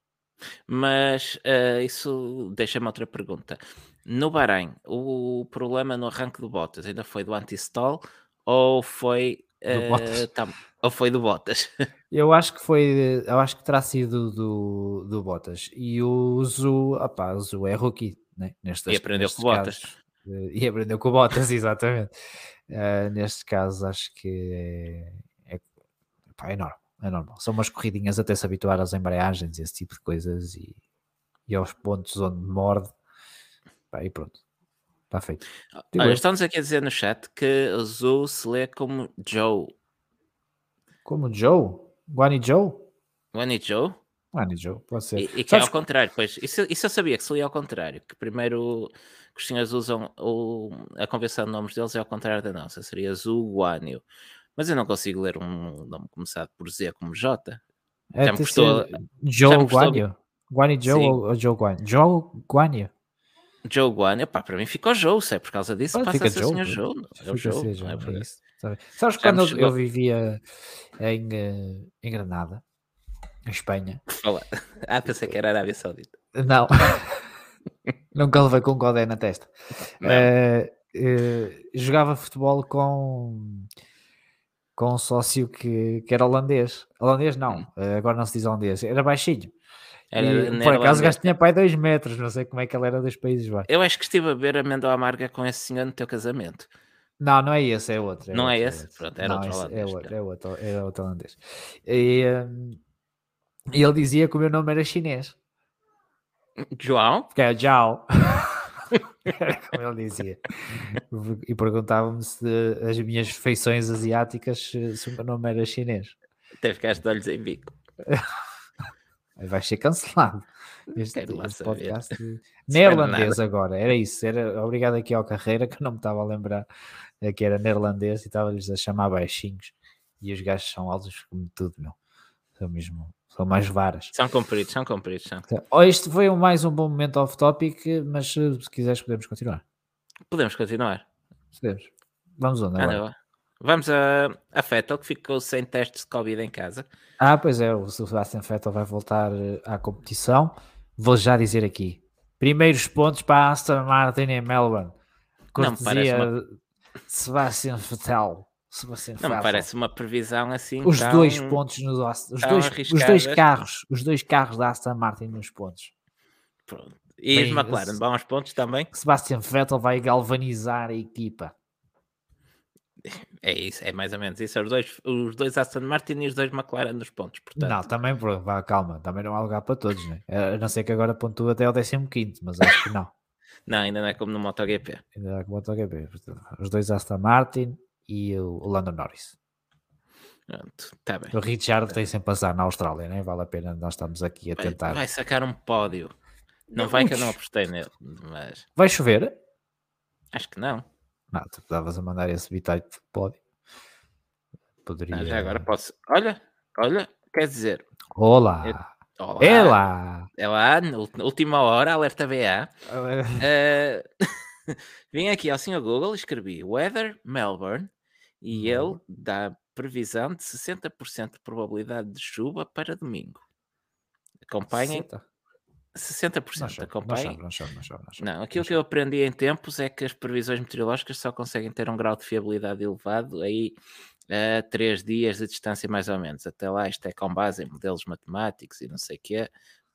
Mas uh, isso deixa-me outra pergunta. No Bahrein, o problema no arranque do Bottas ainda foi do anti-stall ou foi Uh, tá, ou foi do Bottas? [laughs] Eu acho que foi, eu acho que terá sido do, do Bottas. E o Zu, opá, o Zu é rookie, né? Nestas, e aprendeu com o Bottas. E aprendeu com o Bottas, [laughs] exatamente. Uh, neste caso, acho que é, é, é normal, é normal. São umas corridinhas até se habituar às embreagens e esse tipo de coisas e, e aos pontos onde morde. Pá, e pronto. Está feito. Olha, estamos aqui a dizer no chat que o Zu se lê como Joe. Como Joe? Guani Joe? Guani Joe? Guani Joe, pode ser. E, e que é ao contrário, pois. Isso, isso eu sabia que se lia ao contrário. Que primeiro que os senhores usam o, a convenção de nomes deles é ao contrário da nossa. Seria Zu Guanio. Mas eu não consigo ler um nome começado por Z como J. É, já me custou, Joe Guanio? Guani Joe ou, ou Joe Guanio? Joe Guanio. Joe Guan, epá, para mim ficou Joe, se é por causa disso, passa a ser Joe, Joe. É o Joe, Joe, é, é isso. Sabes Já quando eu, vivia em, uh, em Granada, Espanha? Fala. Ah, pensei que era Arábia Saudita. Não. [laughs] Nunca levei com um codé na testa. Uh, uh, jogava futebol com com um sócio que, que era holandês. Holandês não, hum. agora não se diz holandês, era baixinho. Era, e, por acaso o gajo tinha pai dois metros, não sei como é que ele era dos Países Baixos. Eu acho que estive a ver a Mendel Amarga com esse senhor no teu casamento. Não, não é esse, é outro. É não é outro, é esse? É Pronto, era não, outro holandês. É outro, é outro, era outro holandês. E, um, e ele dizia que o meu nome era chinês. João? Porque é João. [laughs] como ele dizia. E perguntava-me se as minhas feições asiáticas se o meu nome era chinês. Até ficaste de olhos em bico. vai ser cancelado. Este, este podcast neerlandês agora, era isso. Era obrigado aqui ao Carreira que eu não me estava a lembrar eh, que era neerlandês e estava-lhes a chamar baixinhos. E os gajos são altos como tudo, meu. São mesmo, são mais varas. São compridos, são compridos. São. Oh, este foi mais um bom momento off-topic, mas eh, se quiseres podemos continuar. Podemos continuar. Podemos. Vamos onde agora? Vamos a, a Fettel, que ficou sem testes de Covid em casa. Ah, pois é, o Sebastian Vettel vai voltar eh, à competição. Vou já dizer aqui, Primeiros pontos para Aston Martin em Melbourne. Cortesia Não, uma... Sebastian Vettel. Sebastian não me parece uma previsão assim. Os tão, dois pontos nos os dois, os dois carros, os dois carros da Aston Martin nos pontos. Pronto. E Bem, os McLaren vão aos pontos também? Sebastian Vettel vai galvanizar a equipa. É isso, é mais ou menos isso. Os dois, os dois Aston Martin e os dois McLaren nos pontos. Portanto. Não, também, vá, calma, também não há lugar para todos, né? A não ser que agora pontua até ao 15, mas acho que não. [laughs] não, ainda não é como no MotoGP. Ainda não é como no MotoGP. Os dois Aston Martin e o Lando Norris. Tá bem. O Richard tem sempre passar na Austrália, nem né? vale a pena nós estamos aqui a vai, tentar. Vai sacar um pódio. Não vai que eu não apostei nele, mas. Vai chover? Acho que não. Não, tu estavas a mandar esse bitite de pódio. Poderia. Ah, já agora posso. Olha, olha, quer dizer. Olá! Eu... Olá! É lá! É lá, na última hora, alerta BA. uh, [laughs] [laughs] vim aqui ao senhor Google, escrevi Weather Melbourne e ele dá previsão de 60% de probabilidade de chuva para domingo. Acompanhem. 60% não acompanhem. Não, chove, não, chove, não, aquilo que eu aprendi em tempos é que as previsões meteorológicas só conseguem ter um grau de fiabilidade elevado aí a três dias de distância mais ou menos. Até lá isto é com base em modelos matemáticos e não sei o que é,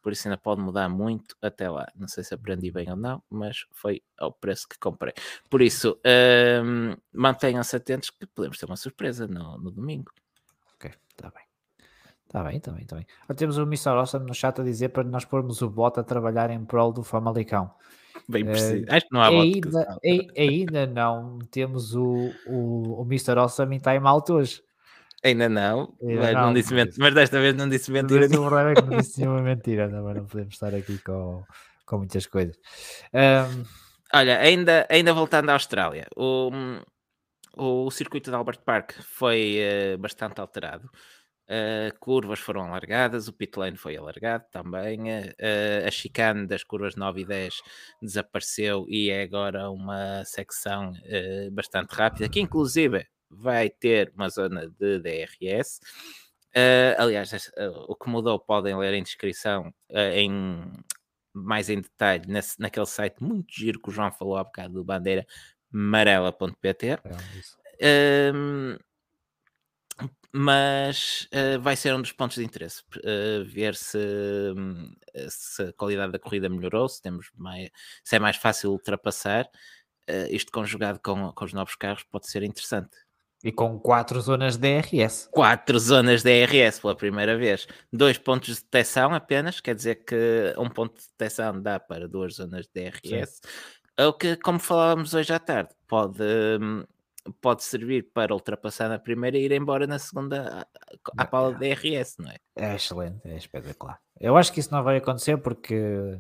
por isso ainda pode mudar muito até lá. Não sei se aprendi bem ou não, mas foi ao preço que comprei. Por isso, hum, mantenham-se atentos que podemos ter uma surpresa no, no domingo. Ok, está bem. Está bem, está bem, está bem. temos o Mr. Awesome no chat a dizer para nós pormos o bot a trabalhar em prol do Famalicão. Bem preciso. Uh, Acho que não há ainda, ainda não temos o, o, o Mr. Awesome em time out hoje. Ainda não, ainda mas, não, não disse mas, mas desta vez não disse mentira. Não disse, não disse nenhuma mentira, não, não podemos estar aqui com, com muitas coisas. Um... Olha, ainda, ainda voltando à Austrália, o, o circuito de Albert Park foi uh, bastante alterado. Uh, curvas foram alargadas, o pit lane foi alargado também, uh, a chicane das curvas 9 e 10 desapareceu e é agora uma secção uh, bastante rápida, que inclusive vai ter uma zona de DRS. aliás, o que mudou podem ler em descrição em, mais em detalhe naquele site muito giro que o João falou há bocado do bandeira amarela.pt. É, mas uh, vai ser um dos pontos de interesse uh, ver se, se, a qualidade da corrida melhorou, se, temos mais, se é mais fácil ultrapassar. Uh, isto conjugado com, com os novos carros pode ser interessante. E com quatro zonas de DRS. Quatro zonas de DRS pela primeira vez. Dois pontos de detecção apenas, quer dizer que um ponto de detecção dá para duas zonas de DRS. Sim. O que, como falávamos hoje à tarde, pode pode servir para ultrapassar na primeira e ir embora na segunda à pala de DRS, não é? É excelente, é espetacular. Eu acho que isso não vai acontecer porque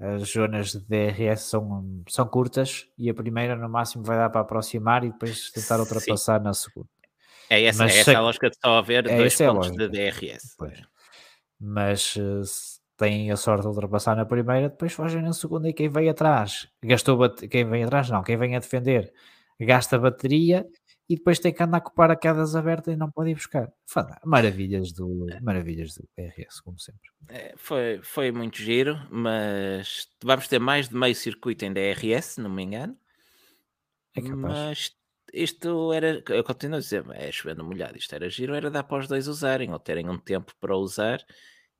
as zonas de DRS são, são curtas e a primeira no máximo vai dar para aproximar e depois tentar ultrapassar Sim. na segunda. É essa, Mas, é essa a lógica de só haver é dois pontos é de DRS. Pois. Mas se têm a sorte de ultrapassar na primeira, depois fogem na segunda e quem vem atrás gastou quem vem atrás não, quem vem a defender gasta bateria e depois tem que andar com paraquedas abertas e não pode ir buscar. Maravilhas do, maravilhas do RS, como sempre. É, foi, foi muito giro, mas vamos ter mais de meio circuito em DRS, não me engano. É capaz. Mas isto era, eu continuo a dizer, é chovendo molhado, isto era giro, era dar para os dois usarem, ou terem um tempo para usar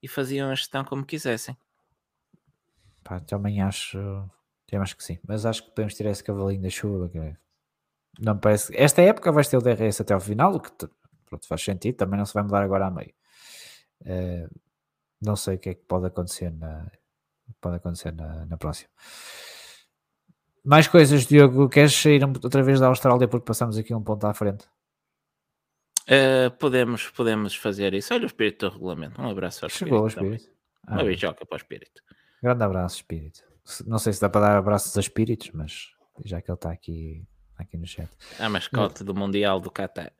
e faziam a gestão como quisessem. Pá, também acho, temos que sim, mas acho que podemos tirar esse cavalinho da chuva, que é não parece. Esta época vais ter o DRS até ao final, o que pronto, faz sentido, também não se vai mudar agora a meio. Uh, não sei o que é que pode acontecer na, pode acontecer na, na próxima. Mais coisas, Diogo, queres sair outra vez da Austrália porque passamos aqui um ponto à frente? Uh, podemos, podemos fazer isso. Olha o espírito do regulamento. Um abraço ao Chegou espírito. Espírito. Ah, Uma beijoca para o espírito. Grande abraço, espírito. Não sei se dá para dar abraços a espíritos, mas já que ele está aqui aqui no chat. A mascote do Mundial do Qatar.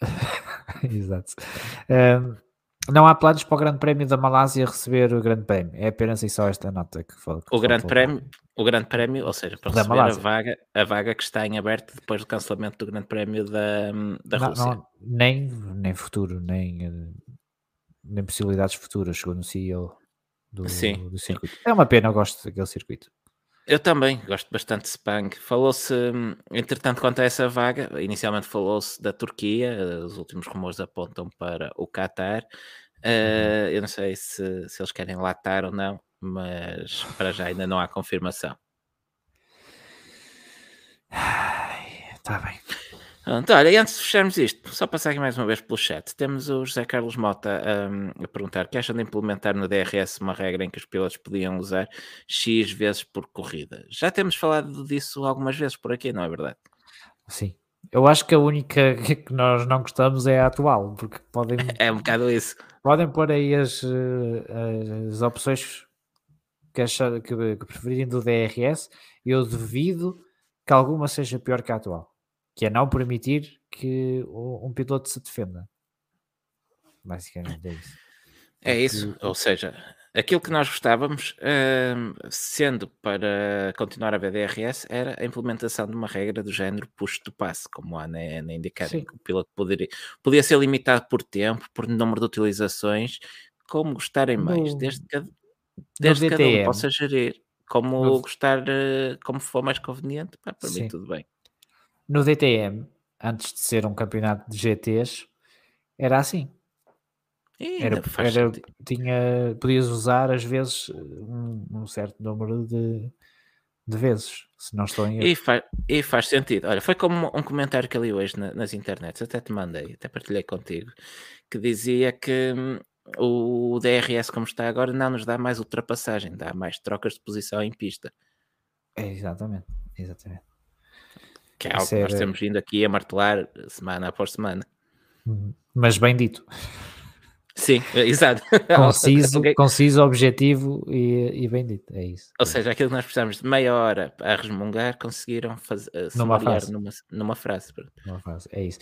[laughs] Exato. Um, não há planos para o Grande Prémio da Malásia receber o Grande Prémio. É apenas e só esta nota que foi. O Grande Prémio, o Grande Prémio, ou seja, para da receber a vaga, a vaga que está em aberto depois do cancelamento do Grande Prémio da, da não, Rússia. Não, nem, nem futuro, nem, nem possibilidades futuras, segundo o CEO. do, sim, do circuito. Sim. É uma pena, eu gosto daquele circuito. Eu também gosto bastante de Sepang. Falou-se, entretanto, quanto a essa vaga, inicialmente falou-se da Turquia, os últimos rumores apontam para o Qatar. Uh, eu não sei se, se eles querem latar ou não, mas para já ainda não há confirmação. Está bem. Pronto, olha, e antes de fecharmos isto, só passar aqui mais uma vez pelo chat, temos o José Carlos Mota um, a perguntar que acham de implementar no DRS uma regra em que os pilotos podiam usar X vezes por corrida. Já temos falado disso algumas vezes por aqui, não é verdade? Sim. Eu acho que a única [laughs] que nós não gostamos é a atual, porque podem... [laughs] é um bocado isso. Podem pôr aí as, eh, as opções que, achar, que, que preferirem do DRS eu duvido que alguma seja pior que a atual que é não permitir que um piloto se defenda. Basicamente é isso. É isso, ou seja, aquilo que nós gostávamos, sendo para continuar a VDRS, era a implementação de uma regra do género push to pass, como há na, na indicar, que o piloto poderia, podia ser limitado por tempo, por número de utilizações, como gostarem mais, no, desde que, desde cada um possa gerir, como no, gostar, eh, como for mais conveniente, pá, para sim. mim tudo bem no DTM, antes de ser um campeonato de GTs, era assim. Era, era, tinha, podias usar às vezes um, um certo número de, de, vezes, se não estou em erro. E, faz, e faz sentido. Olha, foi como um comentário que eu li hoje na, nas internets, até te mandei, até partilhei contigo, que dizia que hum, o DRS como está agora não nos dá mais ultrapassagem, dá mais trocas de posição em pista. É, exatamente, exatamente. Que é algo que nós temos vindo aqui a martelar semana após semana. Uhum. Mas bem dito. Sim, exato. [laughs] Conciso, [laughs] okay. conciso objetivo e, e, bem dito, é isso. Ou seja, aquilo que nós precisamos de meia hora a resmungar, conseguiram fazer, uh, numa frase. Numa, numa frase. Numa frase, é isso.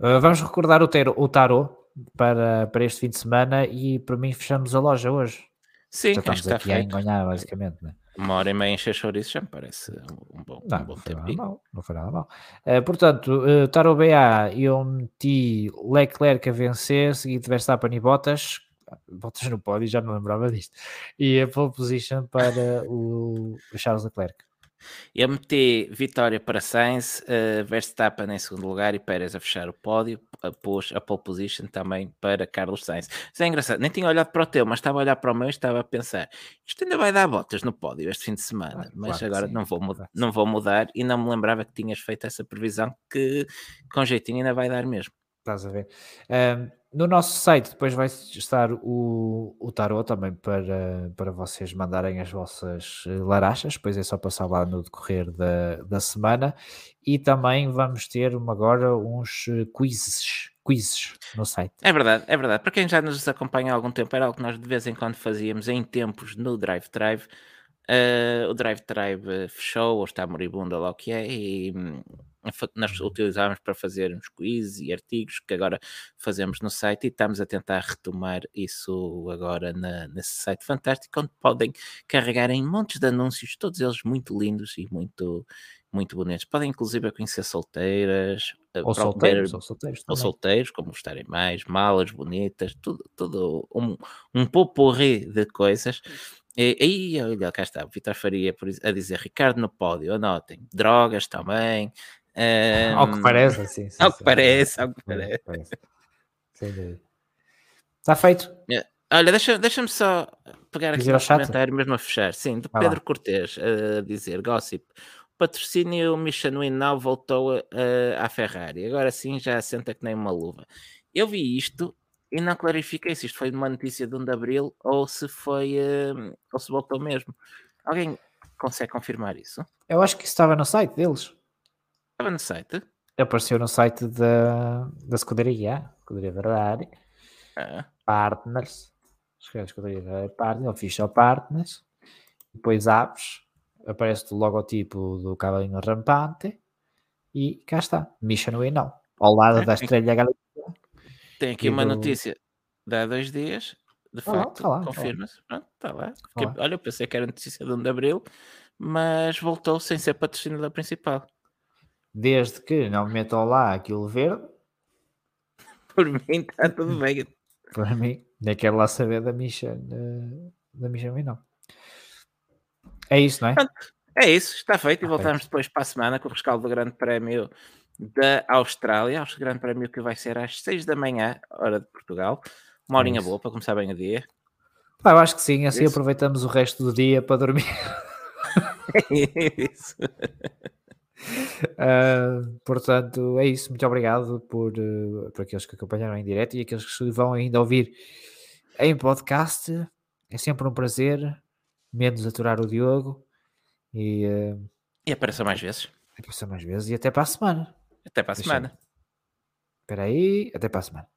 Uh, vamos recordar o, ter, o tarot para, para este fim de semana e para mim fechamos a loja hoje. Sim, Já estamos aqui a enganhar basicamente, né? Uma hora e meia encher chouriço já me parece um bom, não, um bom tempo. Não, não foi nada mal. Uh, portanto, uh, Taro BA, eu meti Leclerc a vencer, seguido Verstappen e Bottas. Bottas no pódio, já não lembrava disto. E a pole position para o Charles Leclerc. Eu meti vitória para Sainz, uh, Verstappen em segundo lugar e Pérez a fechar o pódio. Pôs a pole position também para Carlos Sainz. Isso é engraçado, nem tinha olhado para o teu, mas estava a olhar para o meu e estava a pensar: isto ainda vai dar botas no pódio este fim de semana, mas claro agora não vou, mudar, não vou mudar e não me lembrava que tinhas feito essa previsão que com jeitinho ainda vai dar mesmo. Estás a ver? Um, no nosso site depois vai estar o, o tarot também para, para vocês mandarem as vossas eh, larachas, depois é só passar lá no decorrer da, da semana e também vamos ter agora uns eh, quizzes, quizzes no site. É verdade, é verdade. Para quem já nos acompanha há algum tempo, era algo que nós de vez em quando fazíamos em tempos no Drive Drive. Uh, o Drive Drive fechou ou está moribundo, lá o que é, e nós uhum. utilizávamos para fazer uns quizzes e artigos que agora fazemos no site e estamos a tentar retomar isso agora na, nesse site fantástico, onde podem carregar em montes de anúncios, todos eles muito lindos e muito, muito bonitos. Podem inclusive conhecer solteiras, eh, ou solteiros, ou solteiros, ou solteiros, como gostarem mais, malas bonitas, tudo, tudo um, um poporri de coisas. E aí, olha, cá está, Vitor Faria a dizer Ricardo no pódio, anotem, drogas também, um, ao que parece, sim. sim ao que parece, ao que parece. parece. Está feito. É, olha, deixa-me deixa só pegar aqui o comentário mesmo a fechar. Sim, do Pedro Cortês a dizer: Gossip, o patrocínio Michelin now voltou à Ferrari. Agora sim já assenta que nem uma luva. Eu vi isto e não clarifiquei se isto foi uma notícia de 1 de Abril ou se foi uh, ou se voltou mesmo. Alguém consegue confirmar isso? Eu acho que estava no site deles. Estava no site? Apareceu no site da, da escuderia, escuderia Ferrari, ah. Partners, escuderia Ferrari Partners, Official Partners, depois abres, aparece o logotipo do cavalinho rampante. E cá está, Mission Way Now, ao lado é, da estrela galáctica. Tem aqui uma do... notícia. De há dois dias, de facto, tá confirma-se. Pronto, está lá. Fiquei, olha, eu pensei que era notícia de 1 de Abril, mas voltou sem ser patrocinador principal desde que não metam lá aquilo verde. Por mim está tudo bem. [laughs] Por mim, nem quero lá saber da Misha uh, da Michelin não. É isso, não é? É isso, está feito e voltamos feito. depois para a semana com o rescaldo do Grande Prémio da Austrália, o Grande Prémio que vai ser às 6 da manhã, hora de Portugal. Uma horinha é boa para começar bem o dia. Ah, eu acho que sim, assim isso. aproveitamos o resto do dia para dormir. [laughs] É isso. Uh, portanto, é isso. Muito obrigado por, uh, por aqueles que acompanharam em direto e aqueles que vão ainda ouvir em podcast. É sempre um prazer, menos aturar o Diogo. E, uh, e apareça mais vezes. Apareça mais vezes e até para a semana. Até para a semana. Espera aí, até para a semana.